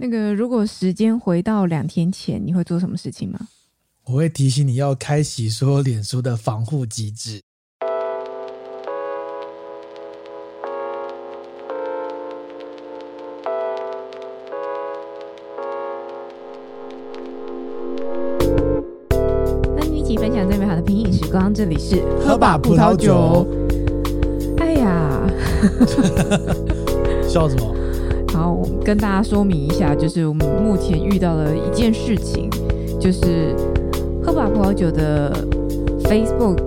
那个，如果时间回到两天前，你会做什么事情吗？我会提醒你要开启所有脸书的防护机制。和你一起分享最美好的品饮时光，这里是喝吧葡萄酒。哎呀，笑什么？好，跟大家说明一下，就是我们目前遇到了一件事情，就是喝吧葡萄酒的 Facebook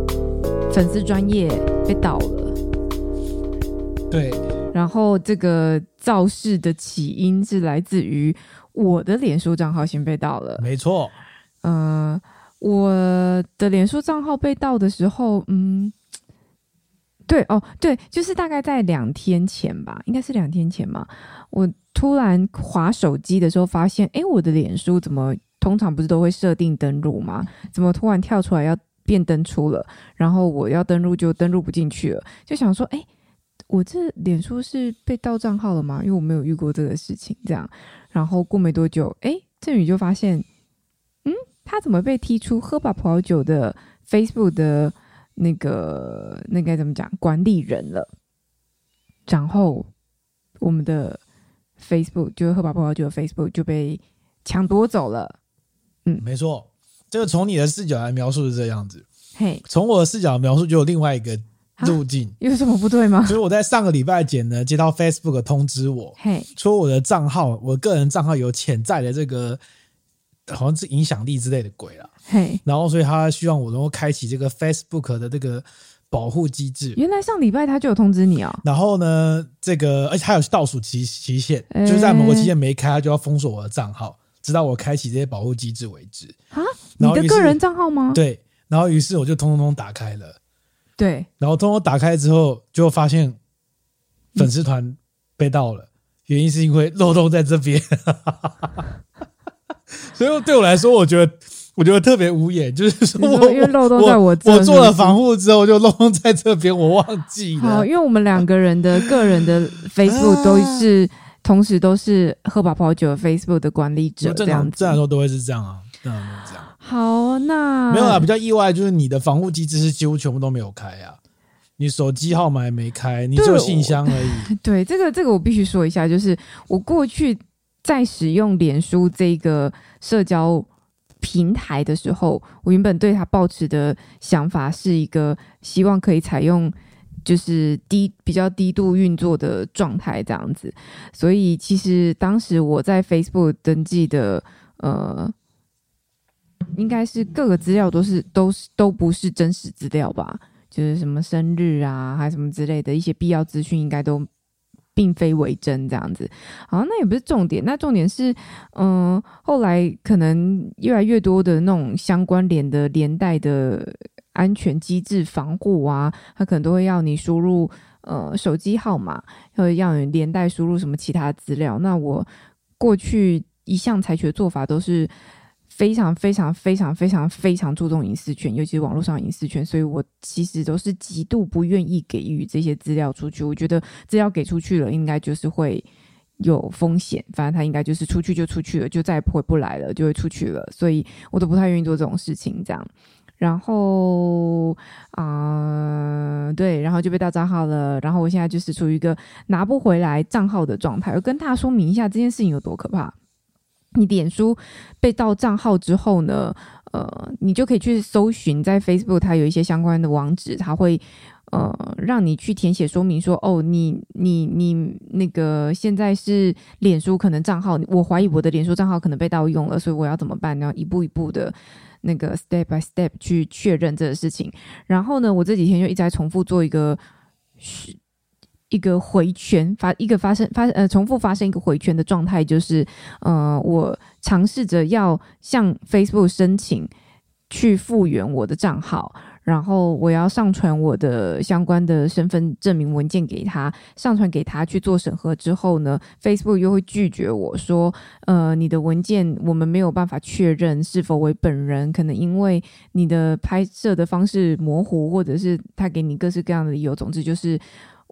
粉丝专业被盗了。对，然后这个肇事的起因是来自于我的脸书账号先被盗了。没错，嗯、呃，我的脸书账号被盗的时候，嗯。对哦，对，就是大概在两天前吧，应该是两天前嘛。我突然滑手机的时候，发现，诶，我的脸书怎么通常不是都会设定登录吗？怎么突然跳出来要变登出了？然后我要登录就登录不进去了，就想说，诶，我这脸书是被盗账号了吗？因为我没有遇过这个事情，这样。然后过没多久，诶，振宇就发现，嗯，他怎么被踢出喝吧葡萄酒的 Facebook 的？那个那该怎么讲？管理人了，然后我们的 Facebook 就是喝吧葡萄酒的 Facebook 就被抢夺走了。嗯，没错，这个从你的视角来描述是这样子。嘿，从我的视角描述就有另外一个路径，有什么不对吗？就是我在上个礼拜前呢，接到 Facebook 通知我，嘿，说我的账号，我个人账号有潜在的这个。好像是影响力之类的鬼了，嘿，然后所以他希望我能够开启这个 Facebook 的这个保护机制。原来上礼拜他就有通知你啊、哦。然后呢，这个而且他有倒数期期限，欸、就是在某个期限没开，他就要封锁我的账号，直到我开启这些保护机制为止。啊，你的个人账号吗？对。然后于是我就通通通打开了，对。然后通通打开之后，就发现粉丝团被盗了，嗯、原因是因为漏洞在这边。所以对我来说，我觉得我觉得特别无言，就是说我因为漏洞在我这，我做了防护之后就漏洞在这边，我忘记了。好，因为我们两个人的 个人的 Facebook 都是、啊、同时都是喝饱泡酒 Facebook 的管理者，这样子，正常说都会是这样啊，正常都这样。好，那没有啦，比较意外就是你的防护机制是几乎全部都没有开啊，你手机号码也没开，你只有信箱而已。对，这个这个我必须说一下，就是我过去。在使用脸书这个社交平台的时候，我原本对它抱持的想法是一个希望可以采用就是低比较低度运作的状态这样子，所以其实当时我在 Facebook 登记的呃，应该是各个资料都是都是都不是真实资料吧，就是什么生日啊，还什么之类的一些必要资讯，应该都。并非为真这样子，好，那也不是重点。那重点是，嗯、后来可能越来越多的那种相关联的连带的安全机制防护啊，它可能都会要你输入呃手机号码，或者要你连带输入什么其他资料。那我过去一向采取的做法都是。非常非常非常非常非常注重隐私权，尤其是网络上隐私权，所以我其实都是极度不愿意给予这些资料出去。我觉得资料给出去了，应该就是会有风险。反正他应该就是出去就出去了，就再也回不来了，就会出去了。所以我都不太愿意做这种事情，这样。然后啊、对，然后就被盗账号了。然后我现在就是处于一个拿不回来账号的状态。我跟大家说明一下这件事情有多可怕。你脸书被盗账号之后呢，呃，你就可以去搜寻，在 Facebook 它有一些相关的网址，它会呃让你去填写说明说，哦，你你你那个现在是脸书可能账号，我怀疑我的脸书账号可能被盗用了，所以我要怎么办？然后一步一步的那个 step by step 去确认这个事情。然后呢，我这几天就一直在重复做一个。一个回圈发一个发生发呃重复发生一个回圈的状态，就是呃我尝试着要向 Facebook 申请去复原我的账号，然后我要上传我的相关的身份证明文件给他，上传给他去做审核之后呢，Facebook 又会拒绝我说，呃你的文件我们没有办法确认是否为本人，可能因为你的拍摄的方式模糊，或者是他给你各式各样的理由，总之就是。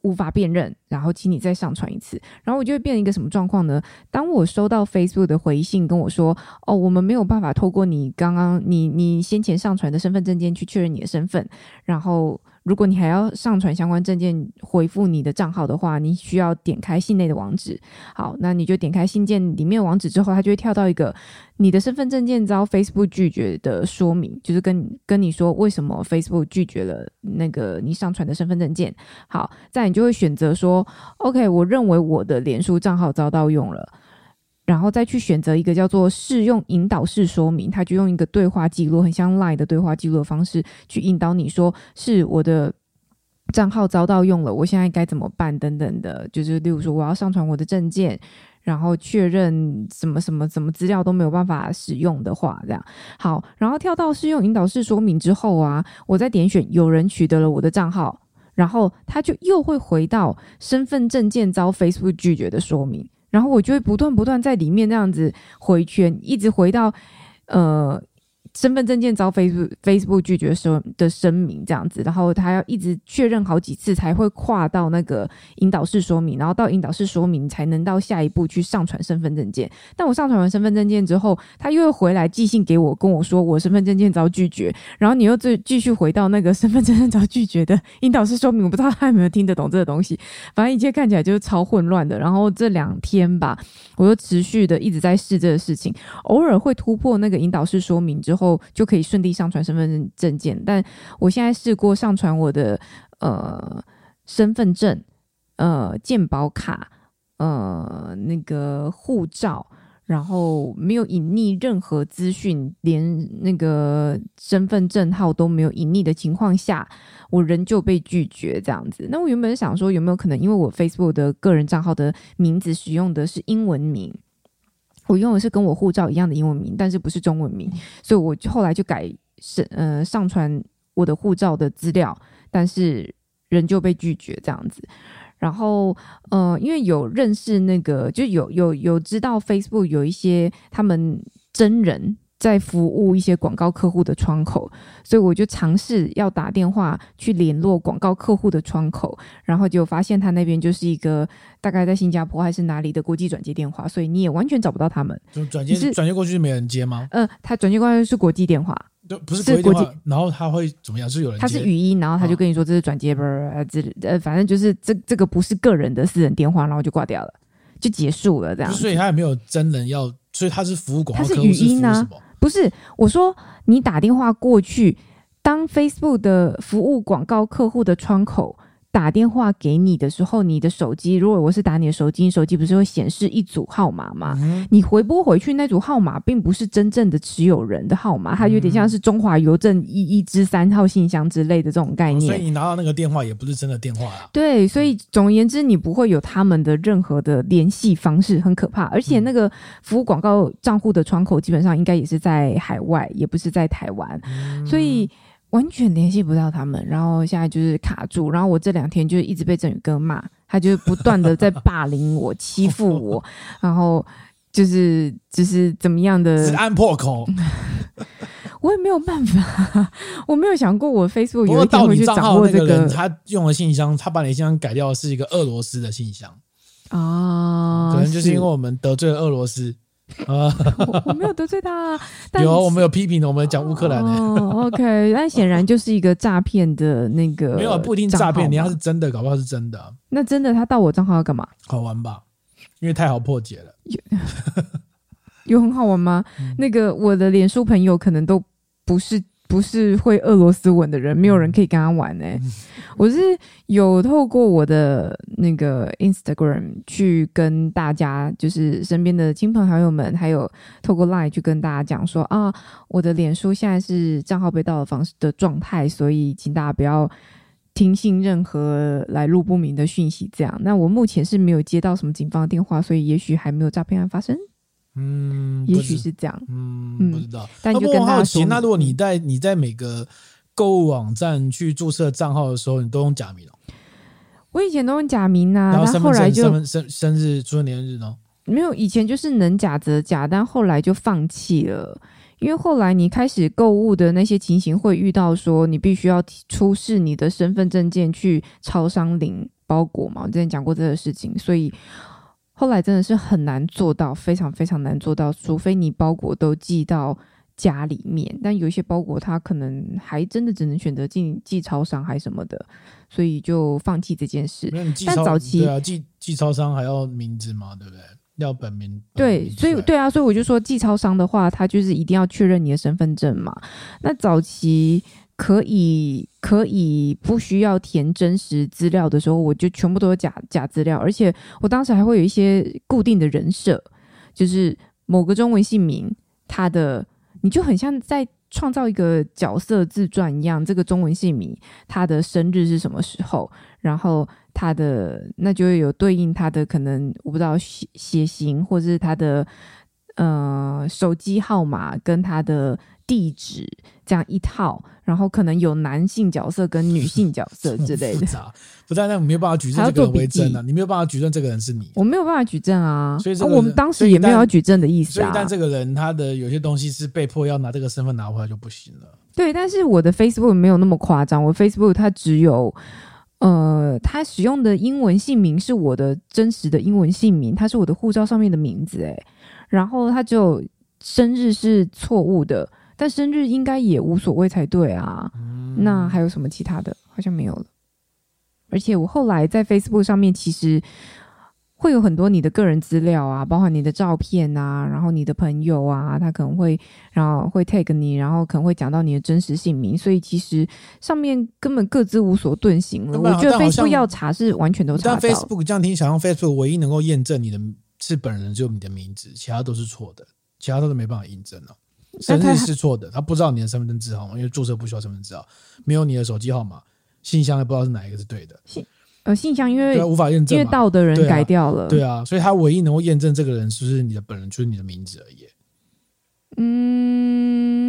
无法辨认，然后请你再上传一次，然后我就会变成一个什么状况呢？当我收到 Facebook 的回信跟我说，哦，我们没有办法透过你刚刚你你先前上传的身份证件去确认你的身份，然后。如果你还要上传相关证件回复你的账号的话，你需要点开信内的网址。好，那你就点开信件里面网址之后，它就会跳到一个你的身份证件遭 Facebook 拒绝的说明，就是跟跟你说为什么 Facebook 拒绝了那个你上传的身份证件。好，再你就会选择说，OK，我认为我的脸书账号遭盗用了。然后再去选择一个叫做适用引导式说明，他就用一个对话记录，很像 LINE 的对话记录的方式去引导你说，是我的账号遭盗用了，我现在该怎么办等等的，就是例如说我要上传我的证件，然后确认什么什么什么资料都没有办法使用的话，这样好，然后跳到适用引导式说明之后啊，我再点选有人取得了我的账号，然后他就又会回到身份证件遭 Facebook 拒绝的说明。然后我就会不断不断在里面这样子回圈，一直回到，呃。身份证件遭 Facebook Facebook 拒绝声的声明这样子，然后他要一直确认好几次才会跨到那个引导式说明，然后到引导式说明才能到下一步去上传身份证件。但我上传完身份证件之后，他又会回来寄信给我，跟我说我身份证件遭拒绝，然后你又再继续回到那个身份证件遭拒绝的引导式说明。我不知道他有没有听得懂这个东西，反正一切看起来就是超混乱的。然后这两天吧，我又持续的一直在试这个事情，偶尔会突破那个引导式说明之后。后就可以顺利上传身份证件，但我现在试过上传我的呃身份证、呃健保卡、呃那个护照，然后没有隐匿任何资讯，连那个身份证号都没有隐匿的情况下，我仍旧被拒绝这样子。那我原本想说，有没有可能，因为我 Facebook 的个人账号的名字使用的是英文名？我用的是跟我护照一样的英文名，但是不是中文名，所以我后来就改是呃上传我的护照的资料，但是仍旧被拒绝这样子。然后呃，因为有认识那个，就有有有知道 Facebook 有一些他们真人。在服务一些广告客户的窗口，所以我就尝试要打电话去联络广告客户的窗口，然后就发现他那边就是一个大概在新加坡还是哪里的国际转接电话，所以你也完全找不到他们。就转接是转接过去就没人接吗？嗯、呃，他转接过去是国际电话，对，不是国际电话。然后他会怎么样？是有人？他是语音，然后他就跟你说这是转接，不是呃，反正就是这这个不是个人的私人电话，然后就挂掉了，就结束了这样。所以他也没有真人要，所以他是服务广告客户，他是语音呢、啊？不是，我说你打电话过去，当 Facebook 的服务广告客户的窗口。打电话给你的时候，你的手机如果我是打你的手机，你手机不是会显示一组号码吗？嗯、你回拨回去那组号码，并不是真正的持有人的号码，它有点像是中华邮政一一支三号信箱之类的这种概念。哦、所以你拿到那个电话也不是真的电话啊。对，所以总而言之，你不会有他们的任何的联系方式，很可怕。而且那个服务广告账户的窗口基本上应该也是在海外，也不是在台湾，嗯、所以。完全联系不到他们，然后现在就是卡住，然后我这两天就一直被振宇哥骂，他就不断的在霸凌我、欺负我，然后就是就是怎么样的，只按破口，我也没有办法，我没有想过我 Facebook 有一天会去掌握这个。人他用的信箱，他把你信箱改掉的是一个俄罗斯的信箱啊，可能就是因为我们得罪了俄罗斯。啊我，我没有得罪他，啊，有我们有批评的，我们讲乌克兰的。哦，OK，但显然就是一个诈骗的那个，没有不一定诈骗，你要是真的，搞不好是真的。那真的他盗我账号要干嘛？好玩吧？因为太好破解了。有，有很好玩吗？嗯、那个我的脸书朋友可能都不是。不是会俄罗斯文的人，没有人可以跟他玩呢、欸。我是有透过我的那个 Instagram 去跟大家，就是身边的亲朋好友们，还有透过 Line 去跟大家讲说啊，我的脸书现在是账号被盗的方式的状态，所以请大家不要听信任何来路不明的讯息。这样，那我目前是没有接到什么警方的电话，所以也许还没有诈骗案发生。嗯，也许是这样。嗯，不知道。但就跟他说，那如果你在你在每个购物网站去注册账号的时候，你都用假名哦？我以前都用假名啊，然后但后来就生生生日、出生年日呢？没有，以前就是能假则假，但后来就放弃了，因为后来你开始购物的那些情形会遇到说，你必须要出示你的身份证件去超商领包裹嘛，我之前讲过这个事情，所以后来真的是很难做到，非常非常难做到，除非你包裹都寄到家里面，但有一些包裹它可能还真的只能选择寄寄超商还什么的，所以就放弃这件事。但早期对啊，寄寄超商还要名字嘛，对不对？要本名。对，所以对啊，所以我就说寄超商的话，他就是一定要确认你的身份证嘛。那早期可以可以不需要填真实资料的时候，我就全部都有假假资料，而且我当时还会有一些固定的人设，就是某个中文姓名，他的。你就很像在创造一个角色自传一样，这个中文姓名，他的生日是什么时候？然后他的那就会有对应他的可能我不知道血血型，或者是他的呃手机号码跟他的。地址这样一套，然后可能有男性角色跟女性角色之类的。复杂，不但那我没有办法举证这个人为真啊，你没有办法举证这个人是你，我没有办法举证啊。所以、啊、我们当时也没有要举证的意思啊。所以，但这个人他的有些东西是被迫要拿这个身份拿回来就不行了。对，但是我的 Facebook 没有那么夸张，我 Facebook 它只有呃，他使用的英文姓名是我的真实的英文姓名，它是我的护照上面的名字，哎，然后他只有生日是错误的。但生日应该也无所谓才对啊，嗯，那还有什么其他的？好像没有了。而且我后来在 Facebook 上面，其实会有很多你的个人资料啊，包括你的照片啊，然后你的朋友啊，他可能会然后会 tag 你，然后可能会讲到你的真实姓名，所以其实上面根本各自无所遁形了。我觉得 Facebook 要查是完全都查到。但 Facebook 这样听，想用 Facebook 唯一能够验证你的是本人，只有你的名字，其他都是错的，其他都是没办法印证了。生日是错的，他不知道你的身份证字号码，因为注册不需要身份证字号，没有你的手机号码，信箱也不知道是哪一个是对的。信呃，信箱因为无法验证，因为盗的人改掉了对、啊，对啊，所以他唯一能够验证这个人是不是你的本人，就是你的名字而已。嗯，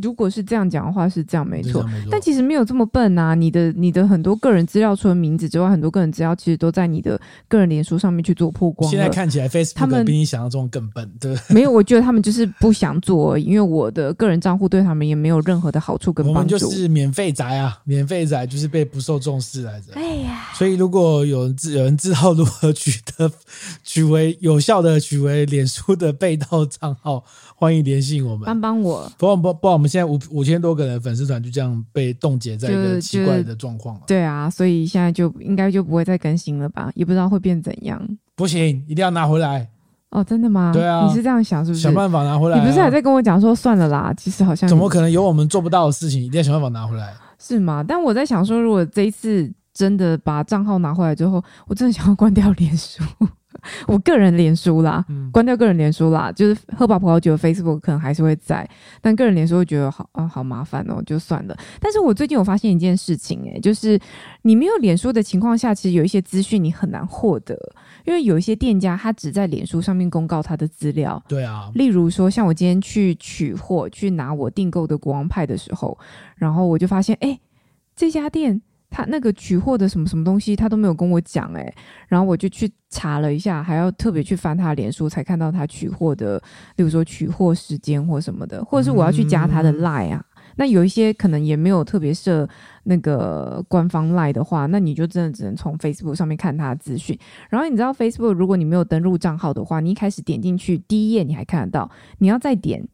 如果是这样讲的话，是这样没错，但其实没有这么笨啊！你的你的很多个人资料，除了名字之外，很多个人资料其实都在你的个人脸书上面去做曝光。现在看起来，Facebook 他们比你想象中更笨，对？没有，我觉得他们就是不想做而已，因为我的个人账户对他们也没有任何的好处跟帮助。我们就是免费宅啊，免费宅就是被不受重视来着。哎呀，所以如果有人知有人知道如何取得 取为有效的取为脸书的被盗账号。欢迎联系我们，帮帮我。不不不，我们现在五五千多个人粉丝团就这样被冻结在一个奇怪的状况了。对啊，所以现在就应该就不会再更新了吧？也不知道会变怎样。不行，一定要拿回来。哦，真的吗？对啊，你是这样想是不是？想办法拿回来啊。你不是还在跟我讲说算了啦？其实好像怎么可能有我们做不到的事情？一定要想办法拿回来。是吗？但我在想说，如果这一次真的把账号拿回来之后，我真的想要关掉脸书。我个人脸书啦，关掉个人脸书啦，就是喝饱葡萄酒的 Facebook 可能还是会在，但个人脸书会觉得好啊，好麻烦哦，就算了。但是我最近有发现一件事情，欸，诶，就是你没有脸书的情况下，其实有一些资讯你很难获得，因为有一些店家他只在脸书上面公告他的资料。对啊，例如说像我今天去取货去拿我订购的国王派的时候，然后我就发现，哎，这家店。他那个取货的什么什么东西，他都没有跟我讲诶、欸，然后我就去查了一下，还要特别去翻他的脸书才看到他取货的，例如说取货时间或什么的，或者是我要去加他的 Line 啊。嗯、那有一些可能也没有特别设那个官方 Line 的话，那你就真的只能从 Facebook 上面看他的资讯。然后你知道 Facebook 如果你没有登录账号的话，你一开始点进去第一页你还看得到，你要再点。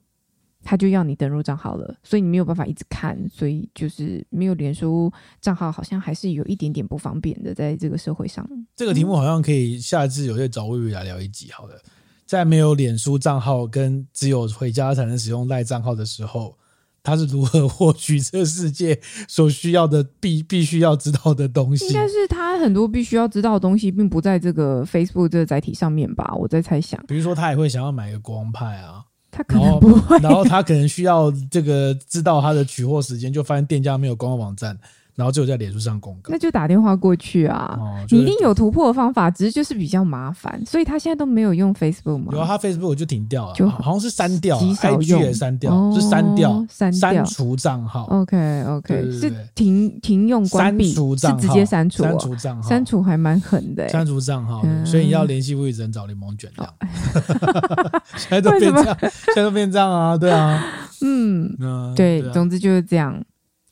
他就要你登录账号了，所以你没有办法一直看，所以就是没有脸书账号，好像还是有一点点不方便的，在这个社会上。这个题目好像可以下一次有些找薇薇来聊一集。好了，在没有脸书账号跟只有回家才能使用赖账号的时候，他是如何获取这世界所需要的必必须要知道的东西？应该是他很多必须要知道的东西，并不在这个 Facebook 这个载体上面吧？我在猜想。比如说，他也会想要买个光派啊。他可能不会，然后他可能需要这个知道他的取货时间，就发现店家没有官方网站。然后就在脸书上公告，那就打电话过去啊！哦、你一定有突破的方法，只是就是比较麻烦，所以他现在都没有用 Facebook 吗？有啊，他 Facebook 就停掉了，就好像是删掉，IG 也删掉，哦、是删掉，删删除账号。OK OK，是停停用关闭，删除账号是直接删除，删除账号，删除还蛮狠的，删除账号。嗯、所以你要联系 Wii 只能找柠檬卷这样。哦、现在都变这样，现在都变这样啊！对啊，嗯，嗯对，对啊、总之就是这样。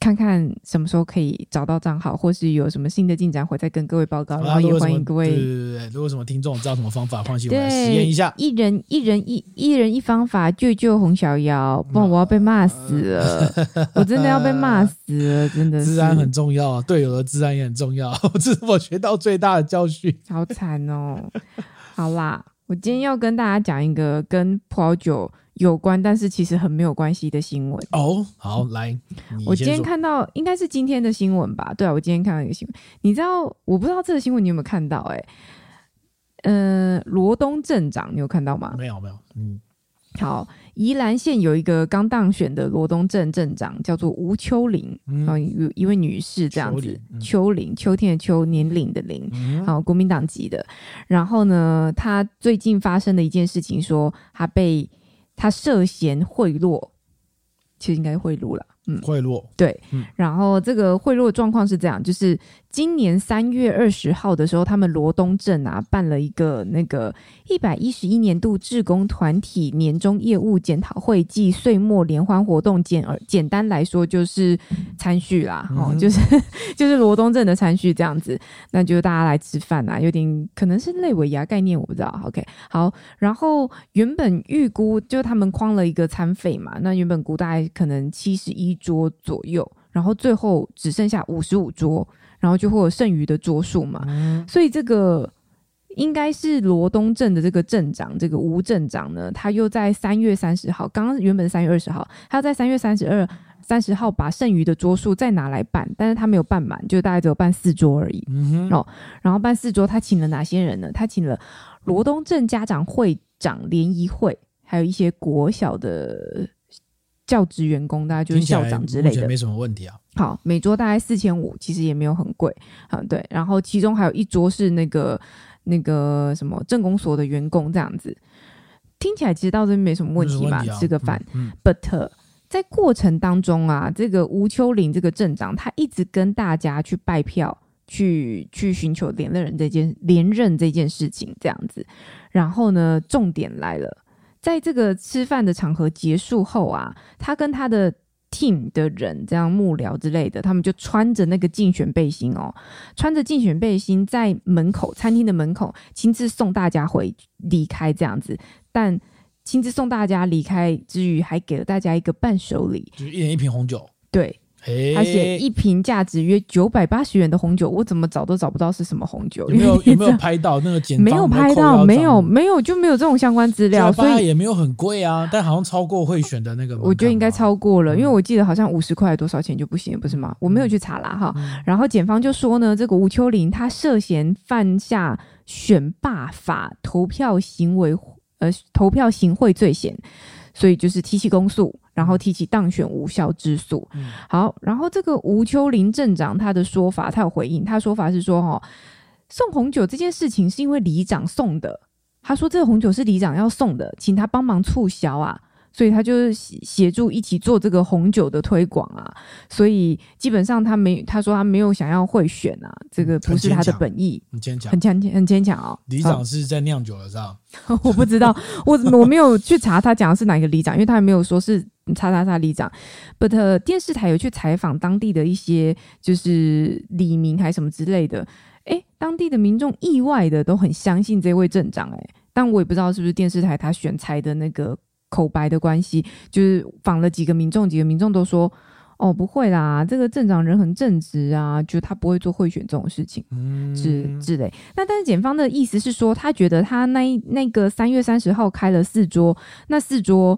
看看什么时候可以找到账号，或是有什么新的进展，会再跟各位报告。然后也欢迎各位，对对对对，如果什么听众知道什么方法，放心我来实验一下。一人一人一一人一方法，救救洪小妖，不然我要被骂死了，我真的要被骂死了，真的。治安很重要，队友的治安也很重要，这是我学到最大的教训。好惨哦！好啦，我今天要跟大家讲一个跟葡萄酒。有关，但是其实很没有关系的新闻哦。好，来，我今天看到应该是今天的新闻吧？对啊，我今天看到一个新闻。你知道，我不知道这个新闻你有没有看到？哎，嗯，罗东镇长，你有看到吗？没有，没有。嗯，好，宜兰县有一个刚当选的罗东镇镇长，叫做吴秋玲，嗯，有一位女士这样子，秋玲，嗯，秋天的秋，年龄的龄，嗯，好，国民党籍的。然后呢，她最近发生的一件事情，说她被。他涉嫌贿赂，其实应该贿赂了。嗯，贿赂。对，嗯，然后这个贿赂状况是这样，就是今年三月二十号的时候，他们罗东镇啊办了一个那个一百一十一年度志工团体年终业务检讨会暨岁末联欢活动简而简单来说就是餐叙啦，哦、嗯，就是就是罗东镇的餐叙这样子，那就大家来吃饭啊，有点可能是类尾牙概念，我不知道。OK，好，然后原本预估就他们框了一个餐费嘛，那原本估大概可能七十一。桌左右，然后最后只剩下五十五桌，然后就会有剩余的桌数嘛。嗯、所以这个应该是罗东镇的这个镇长，这个吴镇长呢，他又在三月三十号，刚刚原本三月二十号，他要在三月三十二、三十号把剩余的桌数再拿来办，但是他没有办满，就大概只有办四桌而已。嗯、哦，然后办四桌，他请了哪些人呢？他请了罗东镇家长会长联谊会，还有一些国小的。教职员工，大概就是校长之类的，没什么问题啊。好，每桌大概四千五，其实也没有很贵。嗯，对。然后其中还有一桌是那个那个什么镇公所的员工，这样子听起来其实到这边没什么问题吧？题啊、吃个饭。嗯嗯、But 在过程当中啊，这个吴秋玲这个镇长，他一直跟大家去拜票，去去寻求连任人这件连任这件事情，这样子。然后呢，重点来了。在这个吃饭的场合结束后啊，他跟他的 team 的人，这样幕僚之类的，他们就穿着那个竞选背心哦，穿着竞选背心在门口餐厅的门口亲自送大家回离开这样子，但亲自送大家离开之余，还给了大家一个伴手礼，就是一人一瓶红酒，对。他写一瓶价值约九百八十元的红酒，我怎么找都找不到是什么红酒。有没有有没有拍到那个简？没有拍到，没有没有就没有这种相关资料，所以也没有很贵啊。但好像超过会选的那个，我觉得应该超过了，因为我记得好像五十块多少钱就不行，不是吗？我没有去查啦哈。然后检方就说呢，这个吴秋玲她涉嫌犯下选罢法投票行为呃投票行贿罪嫌，所以就是提起公诉。然后提起当选无效之诉。嗯、好，然后这个吴秋林镇长他的说法，他有回应，他说法是说，哦，送红酒这件事情是因为里长送的，他说这个红酒是里长要送的，请他帮忙促销啊。所以他就是协助一起做这个红酒的推广啊，所以基本上他没他说他没有想要贿选啊，这个不是他的本意，很坚强，很坚强很坚强哦。里长是在酿酒的是吧？我不知道，我我没有去查他讲的是哪个里长，因为他也没有说是叉叉叉里长。But 电视台有去采访当地的一些就是李明还什么之类的，诶，当地的民众意外的都很相信这位镇长诶，但我也不知道是不是电视台他选材的那个。口白的关系，就是访了几个民众，几个民众都说：“哦，不会啦，这个镇长人很正直啊，就他不会做贿选这种事情，嗯，之之类。”那但是检方的意思是说，他觉得他那那个三月三十号开了四桌，那四桌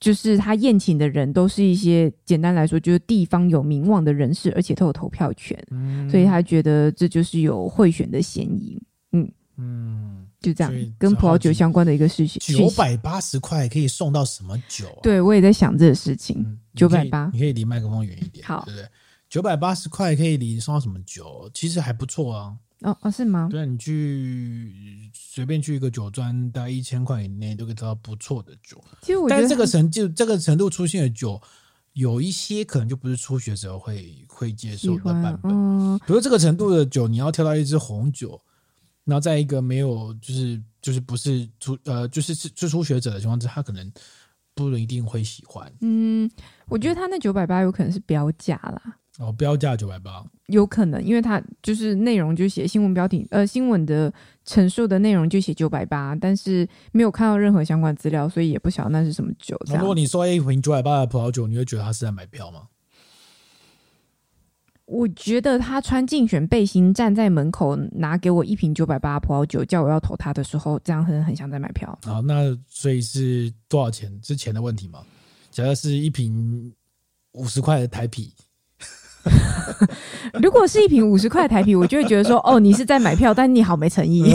就是他宴请的人都是一些简单来说就是地方有名望的人士，而且都有投票权，嗯，所以他觉得这就是有贿选的嫌疑。嗯嗯。就这样，跟葡萄酒相关的一个事情。九百八十块可以送到什么酒啊？对，我也在想这个事情。九百八，你可以离麦克风远一点。好，对不对？九百八十块可以离送到什么酒？其实还不错啊。哦哦，是吗？对，你去随便去一个酒庄，大概一千块以内都可以得到不错的酒。其实我觉得，但是这个程就这个程度出现的酒，有一些可能就不是初学者会会接受的版本。嗯，比如这个程度的酒，你要挑到一支红酒。然后在一个没有就是就是不是初呃就是是初初学者的情况之下，他可能不一定会喜欢。嗯，我觉得他那九百八有可能是标价啦。哦，标价九百八，有可能，因为他就是内容就写新闻标题，呃，新闻的陈述的内容就写九百八，但是没有看到任何相关资料，所以也不晓得那是什么酒。如果你说一瓶九百八的葡萄酒，你会觉得他是在买票吗？我觉得他穿竞选背心站在门口拿给我一瓶九百八葡萄酒，叫我要投他的时候，这样很很像在买票。好，那所以是多少钱？是钱的问题吗？假设是一瓶五十块的台啤，如果是一瓶五十块的台啤，我就会觉得说，哦，你是在买票，但你好没诚意。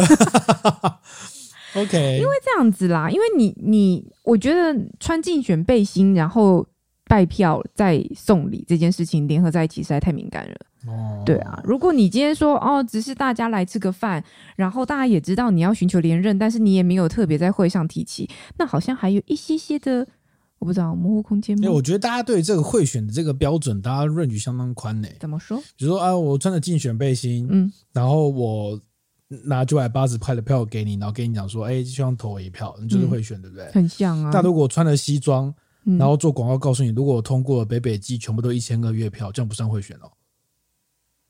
OK，因为这样子啦，因为你你，我觉得穿竞选背心，然后。拜票再送礼这件事情联合在一起实在太敏感了。哦，对啊，如果你今天说哦，只是大家来吃个饭，然后大家也知道你要寻求连任，但是你也没有特别在会上提起，那好像还有一些些的我不知道模糊空间吗？哎，我觉得大家对这个贿选的这个标准，大家 range 相当宽呢。怎么说？比如说啊，我穿着竞选背心，嗯，然后我拿九百八十块的票给你，然后跟你讲说，哎，希望投我一票，你就是贿选，嗯，对不对？很像啊。那如果穿着西装。然后做广告告诉你，如果我通过北北基，全部都一千个月票，这样不算贿选哦。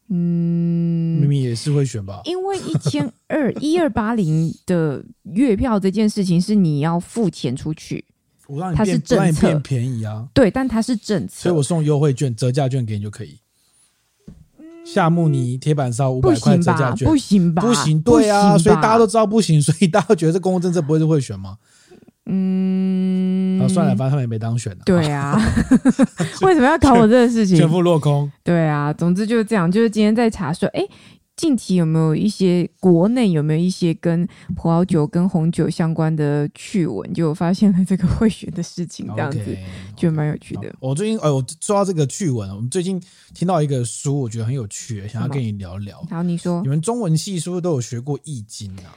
嗯，明明也是贿选吧？因为一千二 一二八零的月票这件事情是你要付钱出去，我让你变，它是政策变便宜啊。对，但它是政策，所以我送优惠券、折价券给你就可以。夏目尼铁板烧五百块折价券，不行吧？不行，对啊，所以大家都知道不行，所以大家都觉得这公共政策不会是贿选吗？嗯，算了，反正他们也没当选。对啊，为什么要考我这个事情？全部落空。对啊，总之就是这样。就是今天在查说，哎，近期有没有一些国内有没有一些跟葡萄酒、跟红酒相关的趣闻？就发现了这个会选的事情，这样子就蛮有趣的。我最近，哎，我说到这个趣闻，我们最近听到一个书，我觉得很有趣，想要跟你聊聊。好，你说，你们中文系是不是都有学过《易经》啊？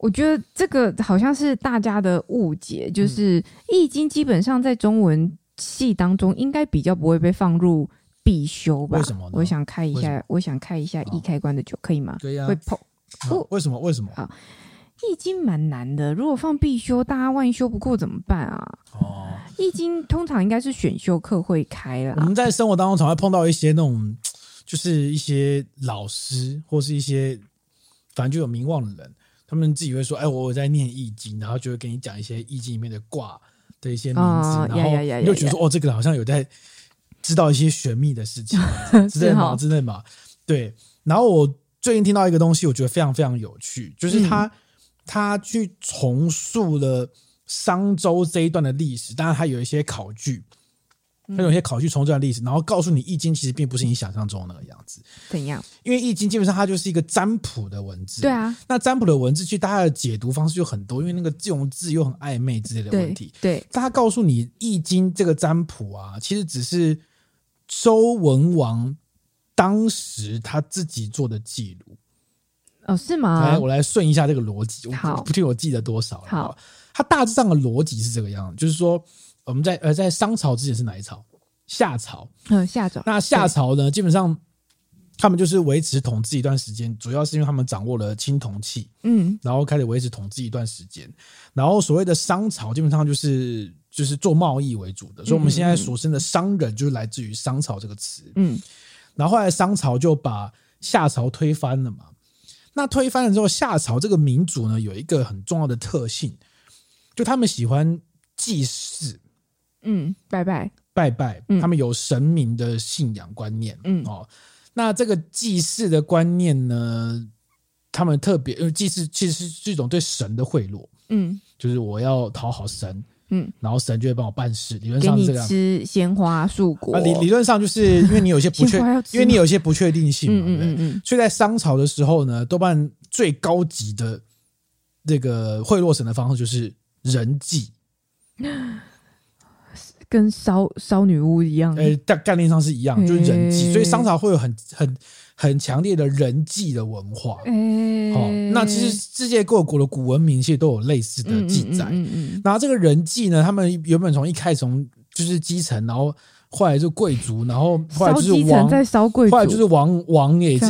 我觉得这个好像是大家的误解，就是《易经》基本上在中文系当中应该比较不会被放入必修吧？为什么呢？我想开一下，我想开一下易开关的酒，可以吗？对呀，会碰。为什么？为什么？好，《易经》蛮难的，如果放必修，大家万一修不过怎么办啊？哦，《易经》通常应该是选修课会开了。我们在生活当中常会碰到一些那种，就是一些老师或是一些反正就有名望的人。他们自己会说：“哎，我在念易经，然后就会给你讲一些易经里面的卦的一些名字，哦、然后你就觉得说，哦，这个好像有在知道一些玄秘的事情，之类嘛，之类嘛。对。然后我最近听到一个东西，我觉得非常非常有趣，就是他、嗯、他去重塑了商周这一段的历史，当然他有一些考据。”他有些考据从这段历史，然后告诉你《易经》其实并不是你想象中的那个样子。怎样？因为《易经》基本上它就是一个占卜的文字。对啊。那占卜的文字，其实大家的解读方式就很多，因为那个用字又很暧昧之类的问题。对。他告诉你，《易经》这个占卜啊，其实只是周文王当时他自己做的记录。哦，是吗？来，我来顺一下这个逻辑。不我记得多少了。好。它大致上的逻辑是这个样子，就是说。我们在呃，在商朝之前是哪一朝？夏朝。嗯，夏朝。那夏朝呢？基本上他们就是维持统治一段时间，主要是因为他们掌握了青铜器。嗯，然后开始维持统治一段时间。然后所谓的商朝，基本上就是就是做贸易为主的。所以我们现在所称的商人，就是来自于商朝这个词。嗯。然后后来商朝就把夏朝推翻了嘛。那推翻了之后，夏朝这个民族呢，有一个很重要的特性，就他们喜欢祭祀。嗯，拜拜拜拜，他们有神明的信仰观念。嗯哦，那这个祭祀的观念呢，他们特别，因为祭祀其实是一种对神的贿赂。嗯，就是我要讨好神，嗯，然后神就会帮我办事。理论上是这样，吃鲜花素果。理理论上就是因为你有些不确，因为你有些不确定性嘛，嗯嗯嗯。所以在商朝的时候呢，多半最高级的这个贿赂神的方式就是人祭。跟烧烧女巫一样，呃，概概念上是一样，就是人际，所以商朝会有很很很强烈的人际的文化。好，那其实世界各国的古文明其实都有类似的记载。然后这个人际呢，他们原本从一开始从就是基层，然后后来就贵族，然后后来就是王在烧贵族，后来就是王王也是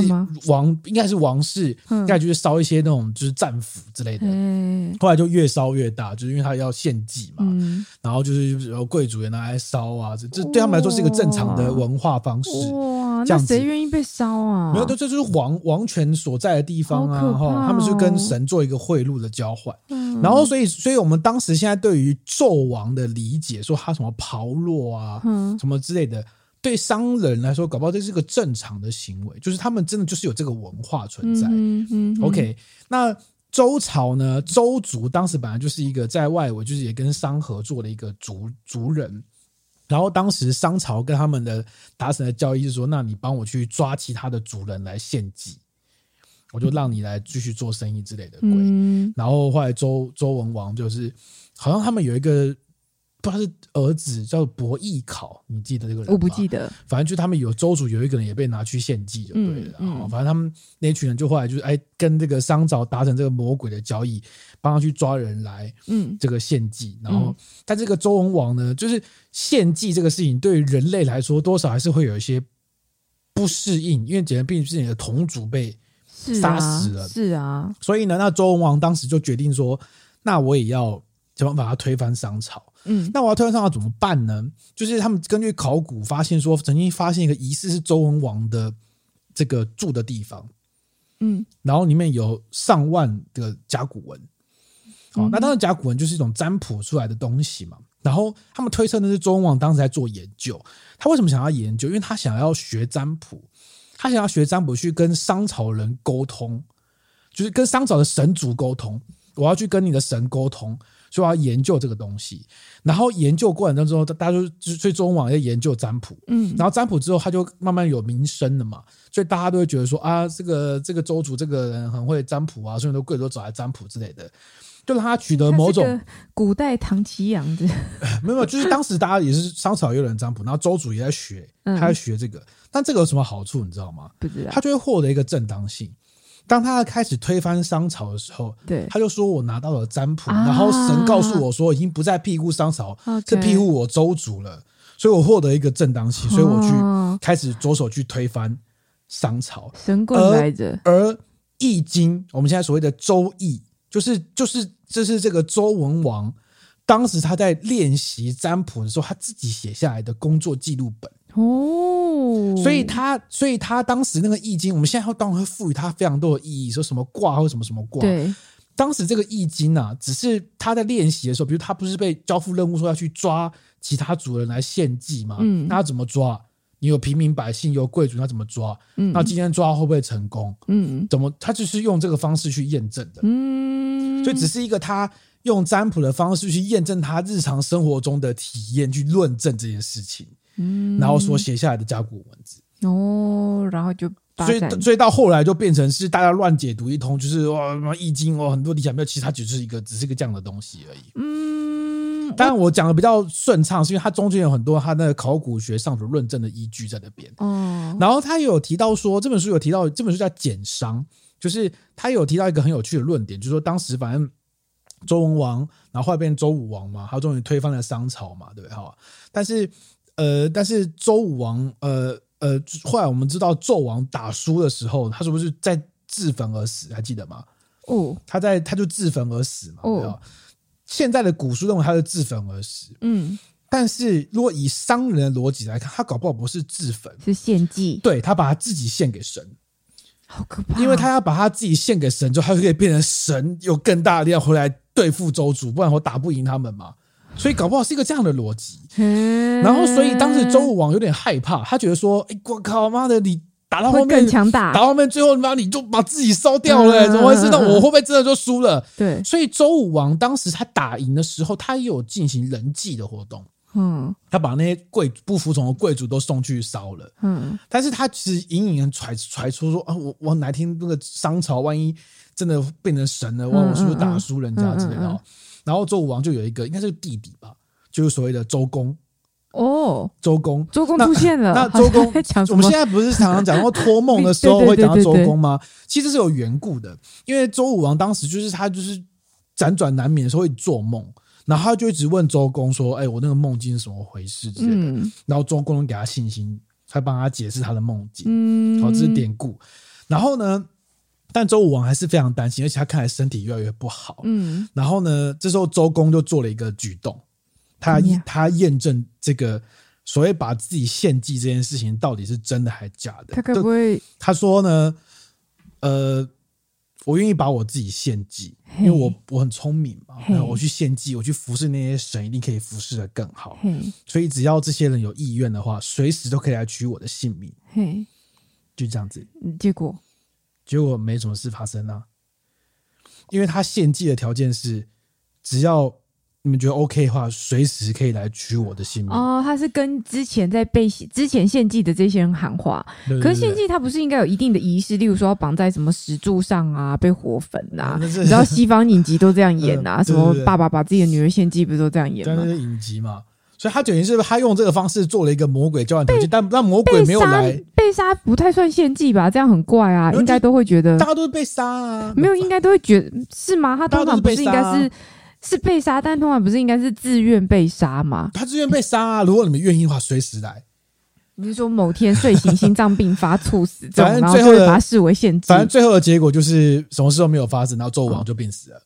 王，应该是王室，应该就是烧一些那种就是战俘之类的。嗯、后来就越烧越大，就是因为他要献祭嘛。嗯、然后就是贵族也拿来烧啊，这这对他们来说是一个正常的文化方式。哇，那谁愿意被烧啊？没有，这这就是王王权所在的地方啊。哈、哦，他们是跟神做一个贿赂的交换。嗯、然后所以所以我们当时现在对于纣王的理解，说他什么炮烙啊，嗯，什么。什么之类的，对商人来说，搞不好这是个正常的行为，就是他们真的就是有这个文化存在。嗯嗯嗯、OK，那周朝呢？周族当时本来就是一个在外围，就是也跟商合作的一个族族人。然后当时商朝跟他们的达成的交易是说，那你帮我去抓其他的族人来献祭，我就让你来继续做生意之类的。嗯、然后后来周周文王就是好像他们有一个。不知道是儿子叫博弈考，你记得这个人吗？我不记得。反正就他们有州主有一个人也被拿去献祭，就对了。嗯嗯、反正他们那群人就后来就是哎，跟这个商朝达成这个魔鬼的交易，帮他去抓人来，嗯，这个献祭。然后，但这个周文王呢，就是献祭这个事情，对于人类来说，多少还是会有一些不适应，因为简直毕竟是你的同族被杀死了，是啊。是啊，所以呢，那周文王当时就决定说，那我也要想办法把他推翻商朝。嗯，那我要推翻商朝怎么办呢？就是他们根据考古发现说，曾经发现一个疑似是周文王的这个住的地方，嗯，然后里面有上万的甲骨文，好，那当然甲骨文就是一种占卜出来的东西嘛。然后他们推测那是周文王当时在做研究，他为什么想要研究？因为他想要学占卜，他想要学占卜去跟商朝人沟通，就是跟商朝的神族沟通。我要去跟你的神沟通。所以要研究这个东西，然后研究过程当中，大家就就所以周文王在研究占卜，嗯，然后占卜之后，他就慢慢有名声了嘛，所以大家都会觉得说啊，这个这个周主这个人很会占卜啊，所以很多贵找来占卜之类的，就让他取得某种古代唐綺阳的，没有，就是当时大家也是商朝也有人占卜，然后周主也在学，他在学这个，但这个有什么好处你知道吗？不知道，他就会获得一个正当性。当他开始推翻商朝的时候，对，他就说：“我拿到了占卜，啊、然后神告诉我说，已经不再庇护商朝，是、啊、庇护我周族了，所以我获得一个正当性，所以我去开始着手去推翻商朝。神棍来着。而《易经》，我们现在所谓的《周易》，就是就是这是这个周文王当时他在练习占卜的时候，他自己写下来的工作记录本。”哦，所以他，所以他当时那个易经，我们现在会当然会赋予它非常多的意义，说什么卦或什么什么卦。对，当时这个易经啊，只是他在练习的时候，比如他不是被交付任务说要去抓其他族人来献祭吗？嗯，那他怎么抓？你有平民百姓，有贵族，他怎么抓？嗯，那今天抓会不会成功？嗯，怎么？他就是用这个方式去验证的。嗯，所以只是一个他用占卜的方式去验证他日常生活中的体验，去论证这件事情。嗯，然后所写下来的甲骨文字哦，然后就所以所以到后来就变成是大家乱解读一通，就是哇什么易经哦，很多理想没有，其实它只是一个只是一个这样的东西而已。嗯，当然我讲的比较顺畅，是因为它中间有很多它那个考古学上所论证的依据在那边。哦，然后他有提到说，这本书有提到这本书叫《简商》，就是他有提到一个很有趣的论点，就是说当时反正周文王，然后后来变成周武王嘛，他终于推翻了商朝嘛，对不对？哈，但是。呃，但是周武王，呃呃，后来我们知道纣王打输的时候，他是不是在自焚而死？还记得吗？哦，他在他就自焚而死嘛。哦，现在的古书认为他是自焚而死。嗯，但是如果以商人的逻辑来看，他搞不好不是自焚，是献祭。对，他把他自己献给神，好可怕！因为他要把他自己献给神，之后他就可以变成神，有更大的力量回来对付周主，不然我打不赢他们嘛。所以搞不好是一个这样的逻辑，然后所以当时周武王有点害怕，他觉得说：“哎，我靠妈的，你打到后面更强大，打到后面最后妈你就把自己烧掉了，怎么回事？那我会不会真的就输了？”对，所以周武王当时他打赢的时候，他也有进行人祭的活动，嗯，他把那些贵不服从的贵族都送去烧了，嗯，但是他其实隐隐揣揣出说：“啊，我我哪天那个商朝万一真的变成神了，我是不是打输人家之类的？”然后周武王就有一个，应该是个弟弟吧，就是所谓的周公。哦，周公，周公出现了。那，那周公，我们现在不是常常讲，然后托梦的 时候会讲到周公吗？其实是有缘故的，因为周武王当时就是他就是辗转难眠的时候会做梦，然后他就一直问周公说：“哎，我那个梦境是什么回事？”之类的。嗯、然后周公给他信心，才帮他解释他的梦境。嗯，好，这是典故。然后呢，但周武王还是非常担心，而且他看来身体越来越不好。嗯，然后呢，这时候周公就做了一个举动，他、嗯、他验证这个所谓把自己献祭这件事情到底是真的还是假的。他可不会？他说呢，呃。我愿意把我自己献祭，因为我我很聪明嘛，我去献祭，我去服侍那些神，一定可以服侍的更好。所以只要这些人有意愿的话，随时都可以来取我的性命。嘿就这样子。结果，结果没什么事发生啊，因为他献祭的条件是只要。你们觉得 OK 的话，随时可以来取我的性命哦。他是跟之前在被之前献祭的这些人喊话，对对对对，可是献祭他不是应该有一定的仪式，例如说要绑在什么石柱上啊，被火焚啊？你知道西方影集都这样演啊？什么爸爸把自己的女儿献祭，不是都这样演吗？是影集嘛，所以他等于是他用这个方式做了一个魔鬼交换条件，但但魔鬼没有来被杀，不太算献祭吧？这样很怪啊，应该都会觉得大家都是被杀啊，没有应该都会觉得是吗？他通常不是应该是。是被杀，但通常不是应该是自愿被杀吗？他自愿被杀啊！如果你们愿意的话，随时来。你是说某天睡醒心脏病发猝死反正最后就会把他视为献祭？反正最后的结果就是什么事都没有发生，然后纣王就病死了。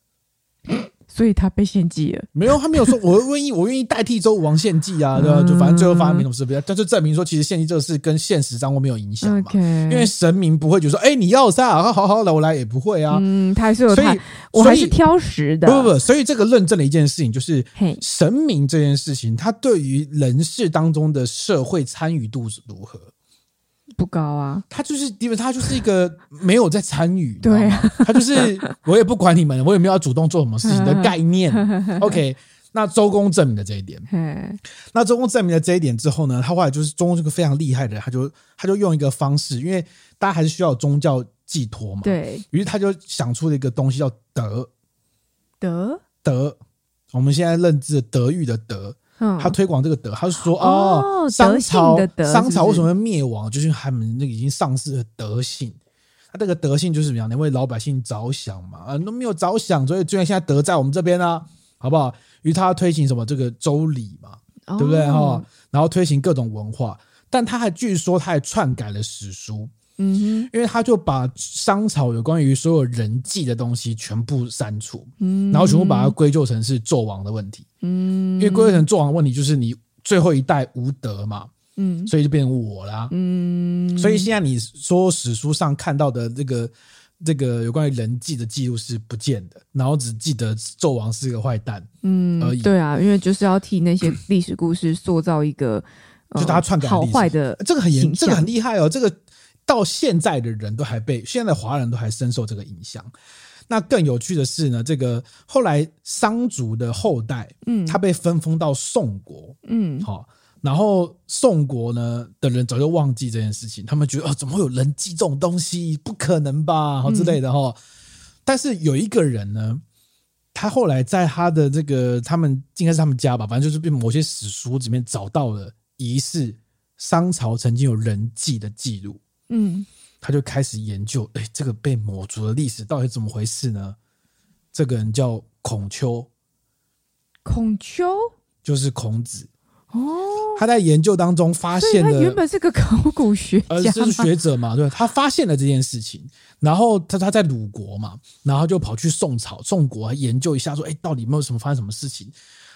嗯所以他被献祭了？没有，他没有说我愿意，我愿意代替周武王献祭啊，对吧？就反正最后发生没什么事，不要，但就证明说，其实献祭这个事跟现实掌握没有影响嘛。因为神明不会觉得说，哎，你要杀，好好好的，我来也不会啊。嗯，他还是有，所以我还是挑食的。不不不，所以这个论证了一件事情就是，神明这件事情，他对于人世当中的社会参与度是如何？不高啊，他就是因为他就是一个没有在参与，对啊，他就是我也不管你们，我也没有要主动做什么事情 的概念。OK，那周公证明了这一点，那周公证明了这一点之后呢，他后来就是周公是个非常厉害的人，他就他就用一个方式，因为大家还是需要宗教寄托嘛，对，于是他就想出了一个东西叫德。德？德，我们现在认知的德育的德。他推广这个德，他就说哦，商朝商朝为什么要灭亡？就是他们那个已经丧失了德性。他这个德性就是怎么样？能为老百姓着想嘛？啊，都没有着想，所以居然现在德在我们这边啊，好不好？于他推行什么这个周礼嘛，对不对哈？然后推行各种文化，但他还据说他还篡改了史书。嗯哼，因为他就把商朝有关于所有人际的东西全部删除，嗯，然后全部把它归咎成是纣王的问题，嗯，因为归咎成纣王的问题就是你最后一代无德嘛，嗯，所以就变成我啦，嗯，所以现在你说史书上看到的这个这个有关于人际的记录是不见的，然后只记得纣王是个坏蛋，嗯，而已。对啊，因为就是要替那些历史故事塑造一个，就大家篡改好坏的，这个很严，这个很厉害哦，这个。到现在的人都还被现在的华人都还深受这个影响。那更有趣的是呢，这个后来商族的后代，嗯，他被分封到宋国，嗯，好，然后宋国呢的人早就忘记这件事情，他们觉得哦，怎么会有人祭这种东西？不可能吧，好之类的哈。但是有一个人呢，他后来在他的这个他们应该是他们家吧，反正就是被某些史书里面找到了疑似商朝曾经有人祭的记录。嗯，他就开始研究，哎，这个被抹除的历史到底怎么回事呢？这个人叫孔丘，孔丘就是孔子哦。他在研究当中发现了，他原本是个考古学家，呃，就是学者嘛，对，他发现了这件事情，然后他他在鲁国嘛，然后就跑去宋朝、宋国研究一下，说，哎，到底有没有什么发生什么事情？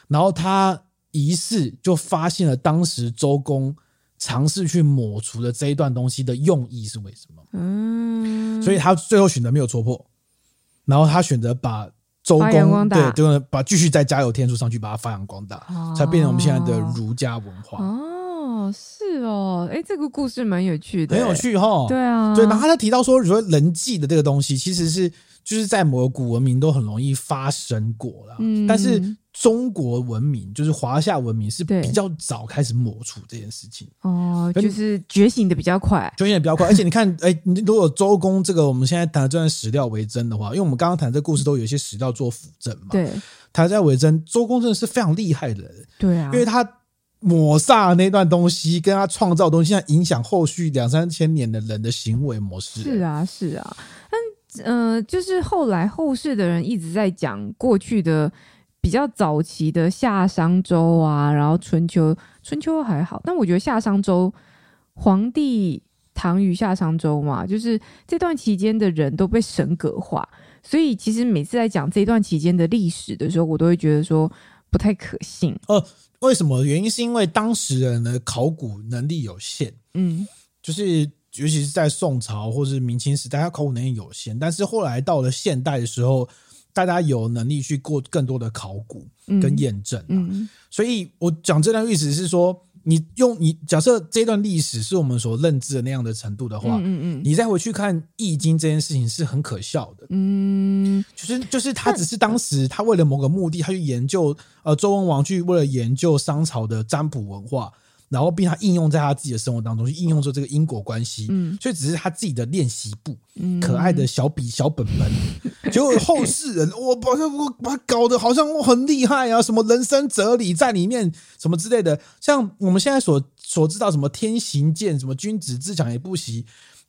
然后他疑似就发现了当时周公。尝试去抹除的这一段东西的用意是为什么？嗯，所以他最后选择没有戳破，然后他选择把周公对，就把继续再加油添醋上去，把它发扬光大，哦，才变成我们现在的儒家文化。哦，是哦，哎，这个故事蛮有趣的，很有趣哈。对啊，对，然后他提到说，说人际的这个东西，其实是就是在某个古文明都很容易发生过了，嗯，但是。中国文明就是华夏文明是比较早开始抹除这件事情。哦，就是觉醒的比较快，觉醒的比较快。而且你看，哎、如果周公这个我们现在谈的这段史料为真的话，因为我们刚刚谈这故事都有一些史料做辅证嘛，对，谈在为真，周公真的是非常厉害的人，对啊，因为他抹煞那段东西，跟他创造的东西，现在影响后续两三千年的人的行为模式。是啊，是啊，嗯，呃，就是后来后世的人一直在讲过去的。比较早期的夏商周啊，然后春秋，春秋还好，但我觉得夏商周，皇帝唐与夏商周嘛，就是这段期间的人都被神格化，所以其实每次在讲这段期间的历史的时候，我都会觉得说不太可信。呃，为什么？原因是因为当时人的考古能力有限，嗯，就是尤其是在宋朝或是明清时代，他考古能力有限，但是后来到了现代的时候。大家有能力去过更多的考古跟验证，所以我讲这段历史是说，你用你假设这段历史是我们所认知的那样的程度的话，嗯嗯嗯、你再回去看《易经》这件事情是很可笑的，嗯，就是就是他只是当时他为了某个目的，他去研究，呃，周文王去为了研究商朝的占卜文化。然后，并他应用在他自己的生活当中，去应用出这个因果关系。嗯，所以只是他自己的练习簿，嗯，可爱的小笔小本本。结果后世人，我把他我把他搞得好像我很厉害啊，什么人生哲理在里面，什么之类的。像我们现在所所知道，什么天行健，什么君子自强也不息，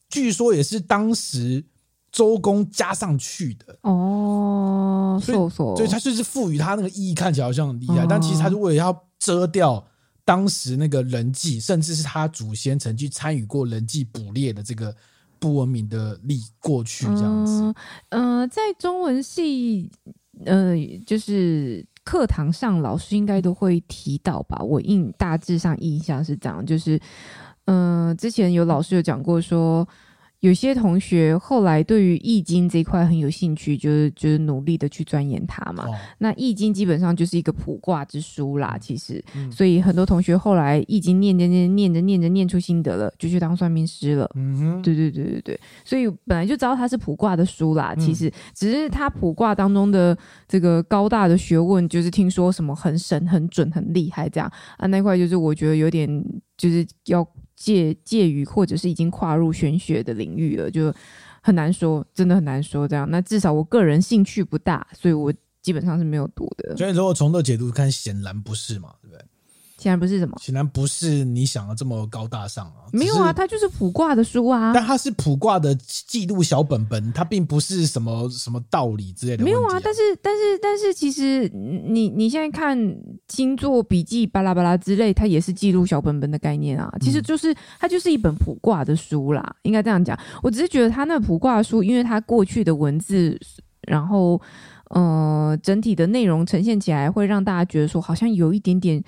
据说也是当时周公加上去的。哦，所以所以他就是赋予他那个意义，看起来好像很厉害，哦、但其实他是为了要遮掉。当时那个人际，甚至是他祖先曾经参与过人际捕猎的这个不文明的历过去，这样子。嗯、呃，在中文系，呃，就是课堂上老师应该都会提到吧。我印大致上印象是这样，就是，嗯、之前有老师有讲过说。有些同学后来对于《易经》这一块很有兴趣，就是就是努力的去钻研它嘛。哦、那《易经》基本上就是一个卜卦之书啦，其实，嗯、所以很多同学后来《易经》念着念念着念着念出心得了，就去当算命师了。嗯哼，对对对对对。所以本来就知道它是卜卦的书啦，其实只是它卜卦当中的这个高大的学问，就是听说什么很神、很准、很厉害这样啊，那块就是我觉得有点就是要。介介于或者是已经跨入玄学的领域了，就很难说，真的很难说这样。那至少我个人兴趣不大，所以我基本上是没有读的。所以如果从这解读看，显然不是嘛，对不对？显然不是什么，显然不是你想的这么高大上啊！没有啊，它就是卜卦的书啊。但它是卜卦的记录小本本，它并不是什么什么道理之类的、啊。没有啊，但是但是但是，其实你你现在看星座笔记巴拉巴拉之类，它也是记录小本本的概念啊。其实就是它就是一本卜卦的书啦，应该这样讲。我只是觉得它那卜卦书，因为它过去的文字，然后呃整体的内容呈现起来，会让大家觉得说好像有一点点。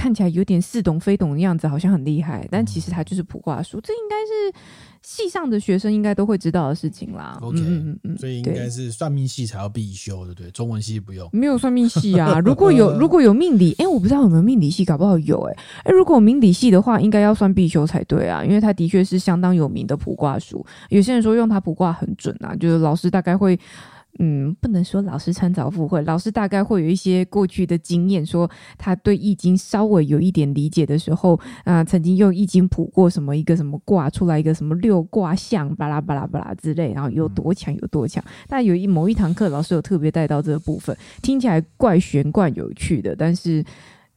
看起来有点似懂非懂的样子，好像很厉害，但其实它就是卜卦书。这应该是系上的学生应该都会知道的事情啦。OK，嗯嗯，所以应该是算命系才要必修的，对？中文系不用，没有算命系啊。如果有 如果有命理，哎、欸，我不知道有没有命理系，搞不好有哎、欸。哎、欸，如果有命理系的话，应该要算必修才对啊，因为它的确是相当有名的卜卦书。有些人说用它卜卦很准啊，就是老师大概会。嗯，不能说老师穿凿附会，老师大概会有一些过去的经验，说他对易经稍微有一点理解的时候，啊、呃，曾经用易经卜过什么一个什么卦出来一个什么六卦象，巴拉巴拉巴拉之类，然后有多强有多强。但有一某一堂课，老师有特别带到这个部分，听起来怪玄怪有趣的，但是。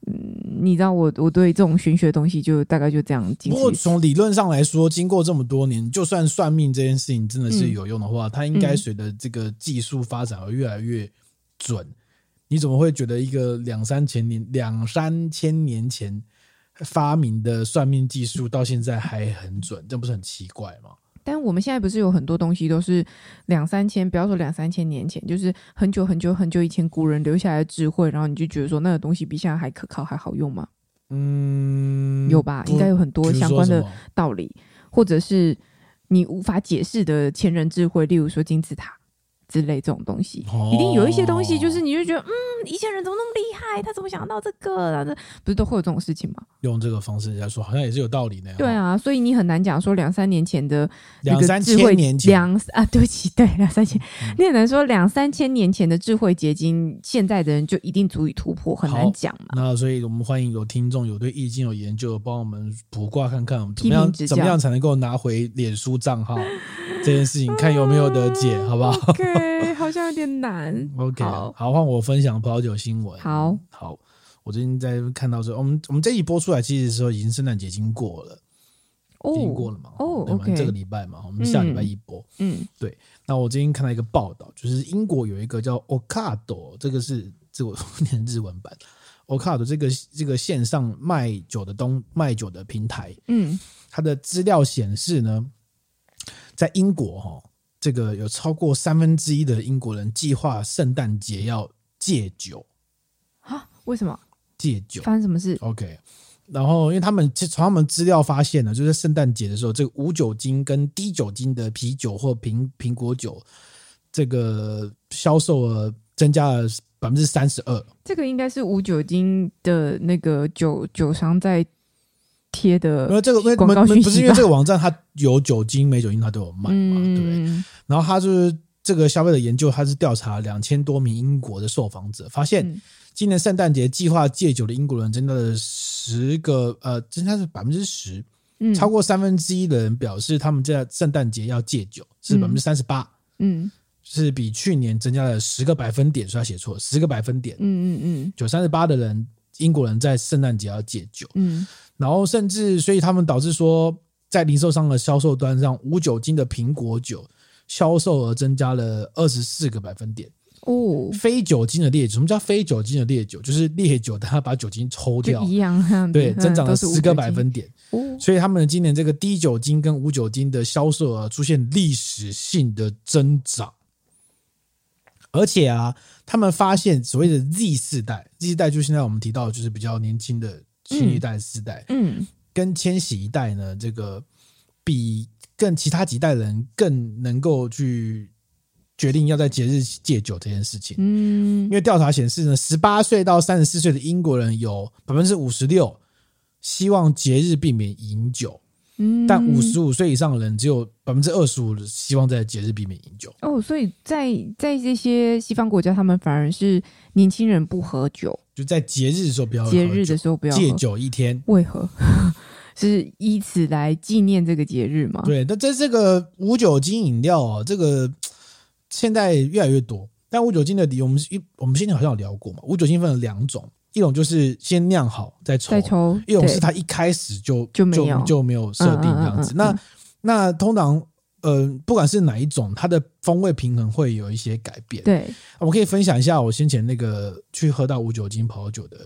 嗯，你知道我我对这种玄学的东西就大概就这样。不过从理论上来说，经过这么多年，就算算命这件事情真的是有用的话，嗯、它应该随着这个技术发展而越来越准。嗯、你怎么会觉得一个两三千年、两三千年前发明的算命技术到现在还很准？这不是很奇怪吗？但我们现在不是有很多东西都是两三千，不要说两三千年前，就是很久很久很久以前古人留下来的智慧，然后你就觉得说那个东西比现在还可靠还好用吗？嗯，有吧？应该有很多相关的道理，或者是你无法解释的前人智慧，例如说金字塔。之类这种东西，一定有一些东西，就是你就觉得，嗯，以前人怎么那么厉害？他怎么想到这个？啊，这不是都会有这种事情吗？用这个方式来说，好像也是有道理的。对啊，所以你很难讲说两三年前的两三千年前两啊，对不起，对两三千，嗯、你很难说两三千年前的智慧结晶，现在的人就一定足以突破，很难讲嘛。那所以我们欢迎有听众有对易经有研究，帮我们卜卦看看，怎么样怎么样才能够拿回脸书账号这件事情，看有没有得解，好不好.对，好像有点难。OK，好，换我分享葡萄酒新闻。好好，我最近在看到说，我们我们这一播出来，其实的时候已经圣诞节已经过了，已经过了嘛？哦，OK，这个礼拜嘛，我们下礼拜一播。嗯，对。那我最近看到一个报道，就是英国有一个叫 Ocado，这个是这我念日文版。Ocado 的这个这个线上卖酒的东卖酒的平台，嗯，它的资料显示呢，在英国哈、哦，这个有超过三分之一的英国人计划圣诞节要戒酒啊？为什么戒酒？发生什么事？OK，然后因为他们从他们资料发现呢，就是圣诞节的时候，这个无酒精跟低酒精的啤酒或苹苹果酒，这个销售额增加了。百分之三十二，这个应该是无酒精的那个酒酒商在贴的。因为这个广告讯息不是因为这个网站它有酒精没酒精它都有卖嘛，嗯、对不对？然后它就是这个消费者研究，它是调查两千多名英国的受访者，发现今年圣诞节计划戒酒的英国人增加了十个，呃，增加是百分之十，超过三分之一的人表示他们在圣诞节要戒酒，是百分之三十八，嗯。嗯是比去年增加了十个百分点，所以他写错十个百分点。嗯嗯嗯，九三十八的人，英国人在圣诞节要戒酒。嗯，然后甚至所以他们导致说，在零售商的销售端上，无酒精的苹果酒销售额增加了二十四个百分点。哦，非酒精的烈酒，什么叫非酒精的烈酒？就是烈酒，但他把酒精抽掉，一样。对，增长了十个百分点。哦，所以他们今年这个低酒精跟无酒精的销售额出现历史性的增长。而且啊，他们发现所谓的 Z 世代，Z 世代就是现在我们提到的就是比较年轻的新一代四代，嗯，嗯跟千禧一代呢，这个比更其他几代人更能够去决定要在节日戒酒这件事情，嗯，因为调查显示呢，十八岁到三十四岁的英国人有百分之五十六希望节日避免饮酒。但五十五岁以上的人只有百分之二十五希望在节日避免饮酒。哦，所以在在这些西方国家，他们反而是年轻人不喝酒，就在节日的时候不要喝节日的时候不要戒酒一天。为何？是以此来纪念这个节日吗？对，那在这个无酒精饮料啊，这个现在越来越多，但无酒精的底，我们一我们先前好像有聊过嘛，无酒精分了两种。一种就是先酿好再抽，再抽，一种是他一开始就就没有就，就没有设定这样子。嗯嗯嗯嗯、那那通常呃，不管是哪一种，它的风味平衡会有一些改变。对，我可以分享一下我先前那个去喝到无酒精葡萄酒的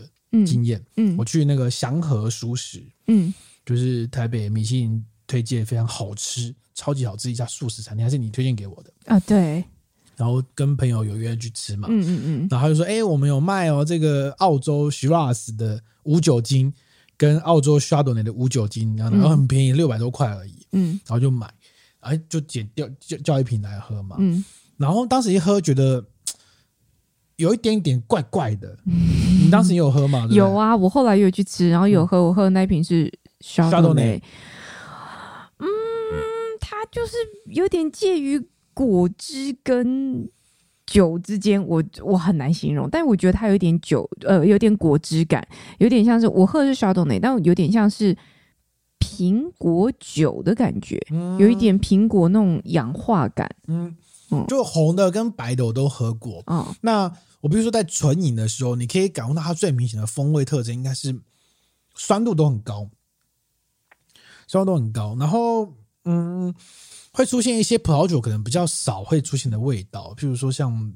经验。嗯，我去那个祥和熟食，嗯，就是台北米其林推荐非常好吃、超级好吃一家素食餐厅，还是你推荐给我的。啊？对。然后跟朋友有约去吃嘛，嗯嗯嗯，然后他就说，哎，我们有卖哦，这个澳洲 Shiraz 的无酒精跟澳洲 Chardonnay 的无酒精，然后很便宜，六百多块而已，嗯，然后就买，哎，就捡掉叫叫一瓶来喝嘛，嗯，然后当时一喝觉得 有一点点怪怪的，你当时也有喝吗？有啊，我后来有去吃，然后有喝，我喝的那一瓶是 Chardonnay，嗯，它就是有点介于。果汁跟酒之间，我我很难形容，但我觉得它有点酒，呃，有点果汁感，有点像是我喝的是 Chardonnay，但有点像是苹果酒的感觉，嗯、有一点苹果那种氧化感。嗯嗯，就红的跟白的我都喝过。嗯，那我比如说在纯饮的时候，你可以感受到它最明显的风味特征，应该是酸度都很高，酸度都很高。然后，嗯。会出现一些葡萄酒可能比较少会出现的味道，譬如说像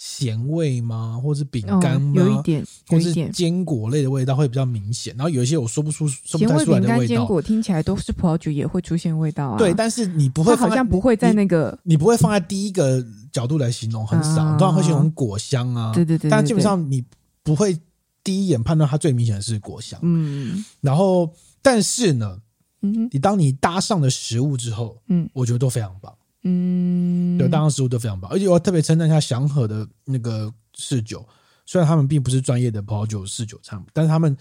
咸味吗，或者是饼干吗？哦，有一点，或者是坚果类的味道会比较明显。然后有一些我说不出、说不太出来的味道。坚果听起来都是葡萄酒也会出现味道啊。对，但是你不会，好像不会在那个你，你不会放在第一个角度来形容，很少，通常会形容果香啊。对对对，但基本上你不会第一眼判断它最明显的是果香。嗯，然后但是呢。嗯，你当你搭上了食物之后，嗯，我觉得都非常棒，嗯，对，搭上食物都非常棒，而且我特别称赞一下祥和的那个侍酒，虽然他们并不是专业的葡萄酒侍酒厂，但是他们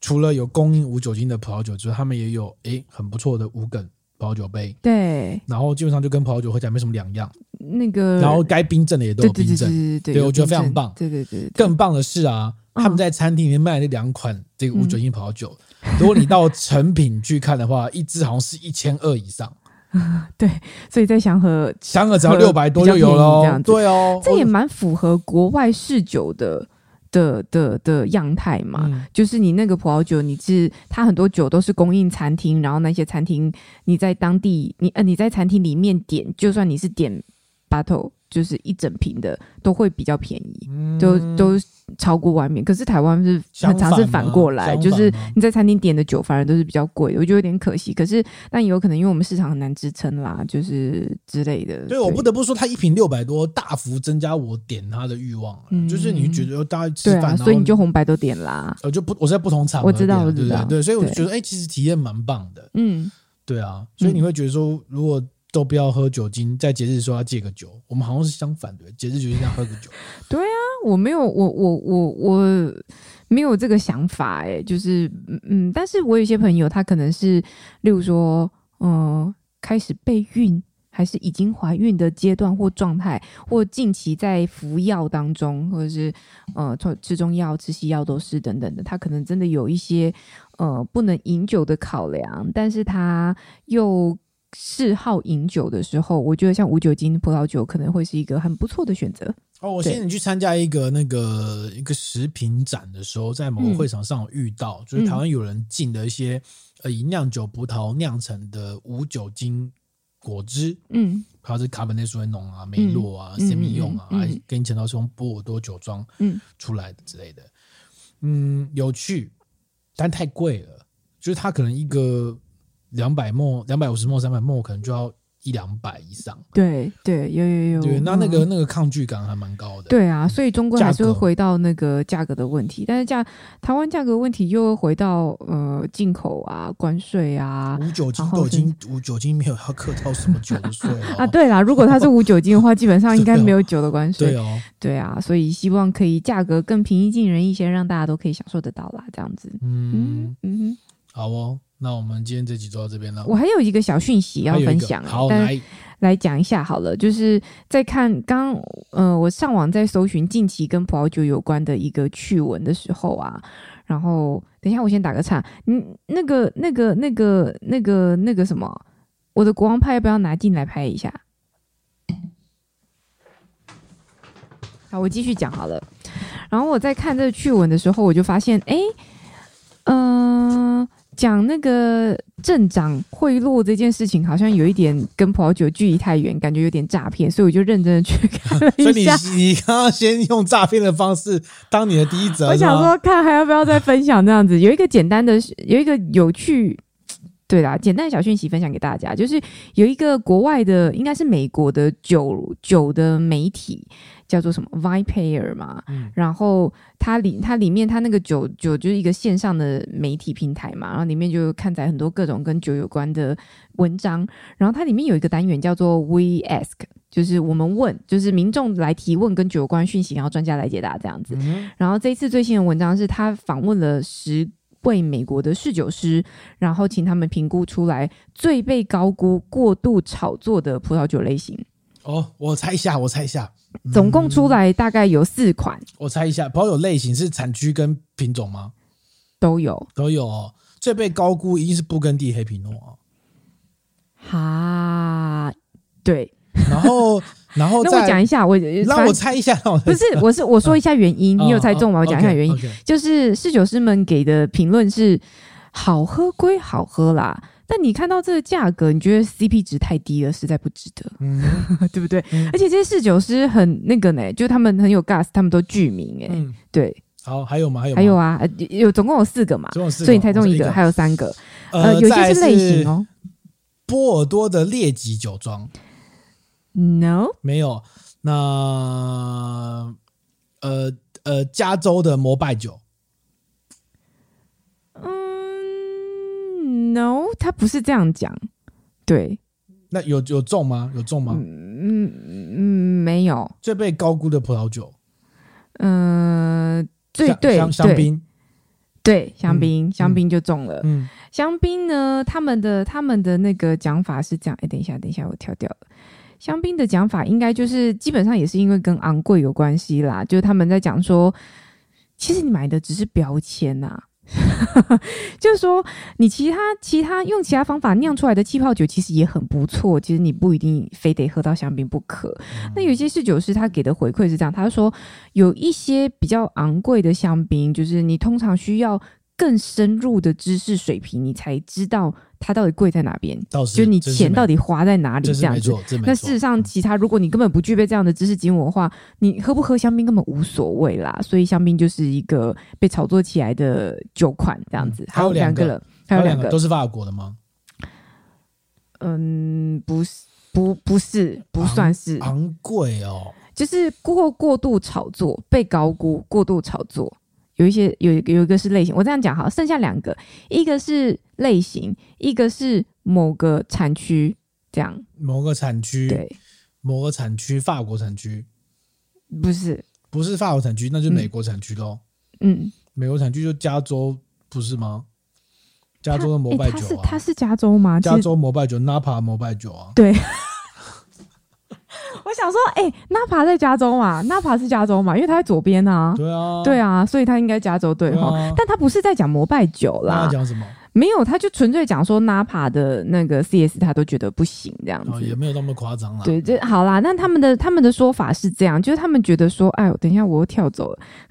除了有供应无酒精的葡萄酒之外，他们也有诶很不错的无梗葡萄酒杯，对，然后基本上就跟葡萄酒喝起来没什么两样，那个，然后该冰镇的也都有冰镇，对我觉得非常棒，对对对，对，更棒的是啊，他们在餐厅里面卖那两款这个无酒精葡萄酒。嗯。如果你到成品去看的话，一支好像是一千二以上。对，所以在祥和，祥和只要六百多就有了。这样子，对哦，这也蛮符合国外试酒的的的的样态嘛。嗯、就是你那个葡萄酒，你是它很多酒都是供应餐厅，然后那些餐厅你在当地，你呃你在餐厅里面点，就算你是点 bottle 就是一整瓶的都会比较便宜，嗯、都都超过外面。可是台湾是很常是反过来，就是你在餐厅点的酒反而都是比较贵，我觉得有点可惜。可是但有可能因为我们市场很难支撑啦，就是之类的。对，我不得不说，它一瓶六百多，大幅增加我点它的欲望。嗯、就是你觉得大家吃饭、啊，所以你就红白都点啦。呃，就不我在不同场合，我知道，我知道，对，对，对，所以我就觉得，哎，其实体验蛮棒的。嗯，对啊，所以你会觉得说，如果都不要喝酒精，在节日说要戒个酒，我们好像是相反的，节日就是要喝个酒。对啊，我没有，我我我我没有这个想法，哎，就是嗯，但是我有些朋友，他可能是，例如说，嗯、开始备孕，还是已经怀孕的阶段或状态，或近期在服药当中，或者是呃，吃中药、吃西药都是等等的，他可能真的有一些呃不能饮酒的考量，但是他又。嗜好饮酒的时候，我觉得像无酒精葡萄酒可能会是一个很不错的选择。哦，我现在去参加一个那个一个食品展的时候，在某个会场上有遇到，嗯、就是台湾有人进的一些呃以酿酒葡萄酿成的无酒精果汁，嗯，还有是卡本内苏维浓啊、梅洛啊、生命用啊，跟你讲到是用波尔多酒庄嗯。出来的之类的，嗯，有趣，但太贵了，就是它可能一个。两百沫，两百五十沫，三百沫，可能就要一两百以上。对对，有有有。对，那那个、嗯、那个抗拒感还蛮高的。对啊，所以终归还是会回到那个价格的问题。但是价台湾价格问题又会回到呃进口啊、关税啊。无酒精都已经无酒精没有要课到什么酒的税了 啊？对啦，如果它是无酒精的话，基本上应该没有酒的关税。对哦，对啊，所以希望可以价格更平易近人一些，让大家都可以享受得到啦，这样子。嗯嗯嗯，好哦。那我们今天这集就到这边了。我还有一个小讯息要分享，好来来讲一下好了。就是在看刚呃，我上网在搜寻近期跟葡萄酒有关的一个趣闻的时候啊，然后等一下我先打个岔，嗯，那个那个那个那个那个什么，我的国王派要不要拿进来拍一下？好，我继续讲好了。然后我在看这个趣闻的时候，我就发现，哎，嗯、呃。讲那个镇长贿赂这件事情，好像有一点跟葡萄酒距离太远，感觉有点诈骗，所以我就认真的去看了一下。所以你你刚刚先用诈骗的方式当你的第一则，我想说看还要不要再分享这样子，有一个简单的，有一个有趣，对啦，简单的小讯息分享给大家，就是有一个国外的，应该是美国的酒酒的媒体。叫做什么 VinePair 嘛，嗯、然后它里它里面它那个酒酒就是一个线上的媒体平台嘛，然后里面就看载很多各种跟酒有关的文章，然后它里面有一个单元叫做 We Ask，就是我们问，就是民众来提问跟酒有关讯息，然后专家来解答这样子。嗯、然后这一次最新的文章是他访问了十位美国的侍酒师，然后请他们评估出来最被高估、过度炒作的葡萄酒类型。哦，我猜一下，我猜一下。总共出来大概有四款，嗯，我猜一下，葡萄酒类型是产区跟品种吗？都有，都有哦。最被高估一定是布根地黑皮诺啊。哈，对。然后，然后那我讲一下，我让我猜一下，不是，我是我说一下原因，你有猜中吗？我讲一下原因，就是侍酒师们给的评论是好喝归好喝啦。但你看到这个价格，你觉得 CP 值太低了，实在不值得，嗯、对不对？嗯、而且这些侍酒师很那个呢，就他们很有 gas，他们都具名哎，嗯、对。好，还有吗？还有还有啊，有总共有四个嘛，总共四个，所以你猜中一个，还有三个。呃，呃有些是类型哦。波尔多的列级酒庄，No，没有。那呃呃，加州的摩拜酒。No，他不是这样讲。对，那有有中吗？有中吗？嗯嗯，没有。最被高估的葡萄酒，嗯，最对香香槟，对香槟，香槟就中了。嗯，香槟呢，他们的他们的那个讲法是这样。哎，等一下，等一下，我跳掉了。香槟的讲法应该就是基本上也是因为跟昂贵有关系啦。就是他们在讲说，其实你买的只是标签呐。就是说，你其他其他用其他方法酿出来的气泡酒其实也很不错。其实你不一定非得喝到香槟不可。嗯、那有些侍酒师他给的回馈是这样，他说有一些比较昂贵的香槟，就是你通常需要更深入的知识水平，你才知道它到底贵在哪边。是就你钱到底花在哪里这样子。那事实上，其他如果你根本不具备这样的知识经验的话，你喝不喝香槟根本无所谓啦。所以香槟就是一个被炒作起来的酒款这样子。还有两个了，还有两个，个都是法国的吗？嗯，不是，不不是，不算是昂贵哦，就是过过度炒作，被高估，过度炒作。有一些有有一个是类型，我这样讲好，剩下两个，一个是类型，一个是某个产区，这样。某个产区，对，某个产区，法国产区，不是，不是法国产区，那就美国产区喽。嗯，美国产区就加州，不是吗？加州的摩拜酒啊，它是它是加州吗？加州摩拜酒，Napa 摩拜酒啊，对。我想说，哎、欸，纳帕在加州嘛？纳帕是加州嘛？因为他在左边啊。对啊，对啊，所以他应该加州对哈。啊、但他不是在讲摩拜酒啦。他讲什么？没有，他就纯粹讲说纳帕的那个 CS，他都觉得不行这样子。哦、也没有那么夸张啦。对，这好啦。那他们的他们的说法是这样，就是他们觉得说，哎呦，等一下我又跳走了。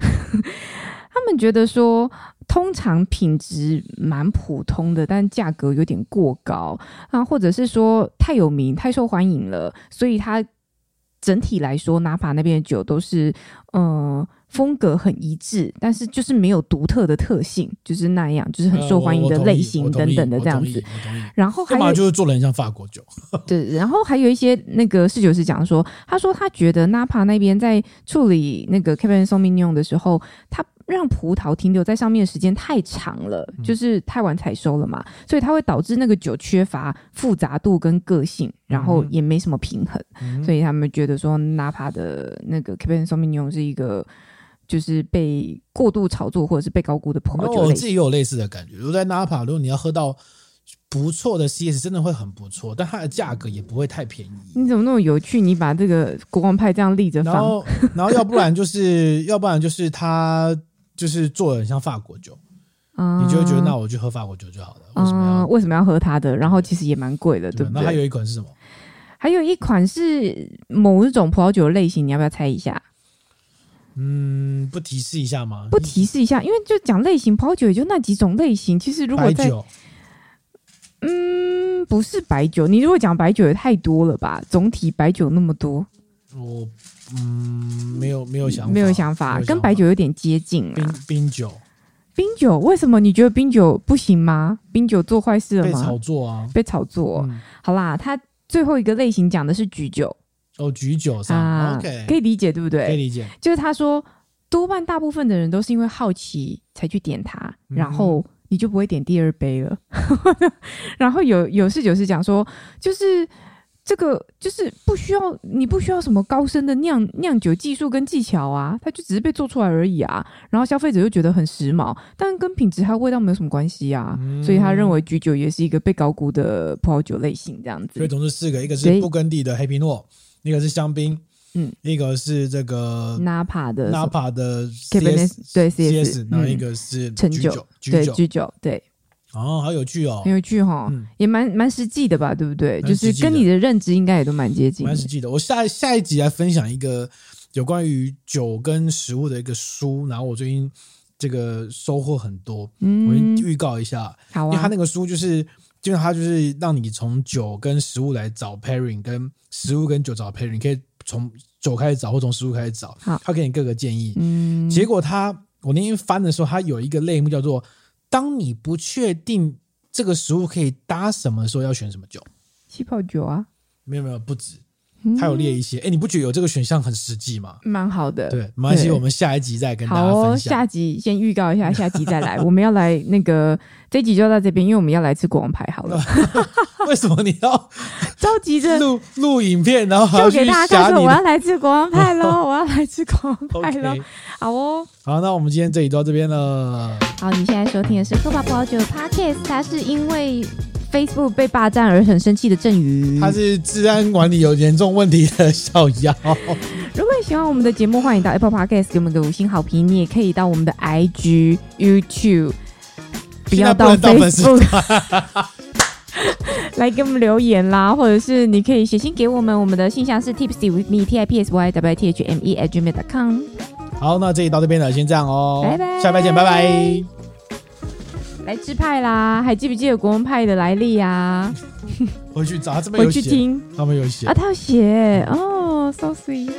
他们觉得说，通常品质蛮普通的，但价格有点过高啊，或者是说太有名、太受欢迎了，所以他。整体来说，纳帕那边的酒都是，呃，风格很一致，但是就是没有独特的特性，就是那样，就是很受欢迎的类型等等的这样子。然后还有就是做的很像法国酒。对，然后还有一些那个侍酒师讲说，他说他觉得纳帕那边在处理那个 Cabernet Sauvignon 的时候，他。让葡萄停留在上面的时间太长了，就是太晚采收了嘛，所以它会导致那个酒缺乏复杂度跟个性，然后也没什么平衡，嗯、所以他们觉得说纳帕的那个 Cabernet Sauvignon 是一个就是被过度炒作或者是被高估的葡萄酒。我自己也有类似的感觉，如果在纳帕，如果你要喝到不错的 CS，真的会很不错，但它的价格也不会太便宜。你怎么那么有趣？你把这个国王派这样立着放，然后，然后要不然就是，要不然就是它。就是做的很像法国酒，嗯、你就会觉得那我去喝法国酒就好了。为什么要、嗯、为什么要喝它的？然后其实也蛮贵的，对不对？那还有一款是什么？还有一款是某一种葡萄酒的类型，你要不要猜一下？嗯，不提示一下吗？不提示一下，因为就讲类型，葡萄酒也就那几种类型。其实如果在，嗯，不是白酒。你如果讲白酒也太多了吧？总体白酒那么多，我。嗯，没有没有想法，没有想法，跟白酒有点接近。冰冰酒，冰酒，为什么你觉得冰酒不行吗？冰酒做坏事了吗？被炒作啊，被炒作。嗯、好啦，它最后一个类型讲的是橘酒。哦，橘酒上、啊、OK，可以理解对不对？可以理解。就是他说，多半大部分的人都是因为好奇才去点它，嗯、然后你就不会点第二杯了。然后有有事酒是讲说，就是。这个就是不需要，你不需要什么高深的酿酿酒技术跟技巧啊，它就只是被做出来而已啊。然后消费者又觉得很时髦，但跟品质还有味道没有什么关系啊。嗯、所以他认为橘酒也是一个被高估的葡萄酒类型，这样子。所以总是四个，一个是布根地的黑皮诺，一个是香槟，嗯，一个是这个纳帕的纳帕的 CS 对 CS，然后一个是陈酒，对居酒对。哦，好有趣哦，很有趣哈、哦，嗯、也蛮蛮实际的吧，对不对？就是跟你的认知应该也都蛮接近，蛮实际的。我下下一集来分享一个有关于酒跟食物的一个书，然后我最近这个收获很多，嗯，我预告一下，好、啊，因为他那个书就是，就是他就是让你从酒跟食物来找 pairing，跟食物跟酒找 pairing，你可以从酒开始找，或从食物开始找，好，他给你各个建议，嗯，结果他我那天翻的时候，他有一个类目叫做。当你不确定这个食物可以搭什么的时候，要选什么酒？气泡酒啊？没有没有，不止，他有列一些。哎、嗯，你不觉得有这个选项很实际吗？蛮好的。对，没关系，我们下一集再跟大家分享。下集先预告一下，下集再来。我们要来那个这集就到这边，因为我们要来吃国王牌。好了，为什么你要 着急着录录影片，然后就给大家告诉我要来吃国王派喽？我要来吃国王派喽？好哦，好，那我们今天这里就到这边了。好，你现在收听的是喝吧葡萄酒 Podcast，它是因为 Facebook 被霸占而很生气的郑宇，他是治安管理有严重问题的小妖。如果你喜欢我们的节目，欢迎到 Apple Podcast 给我们个五星好评。你也可以到我们的 IG、YouTube，不要到 Facebook 来给我们留言啦，或者是你可以写信给我们，我们的信箱是 tipsy with me t i p s y w t h m e at gmail dot com。好，那这里到这边了，先这样哦，拜拜，下礼拜见，拜拜。来支派啦！还记不记得国王派的来历啊？回去找他这边有写，回去听他们有写啊，他有写哦，so sweet。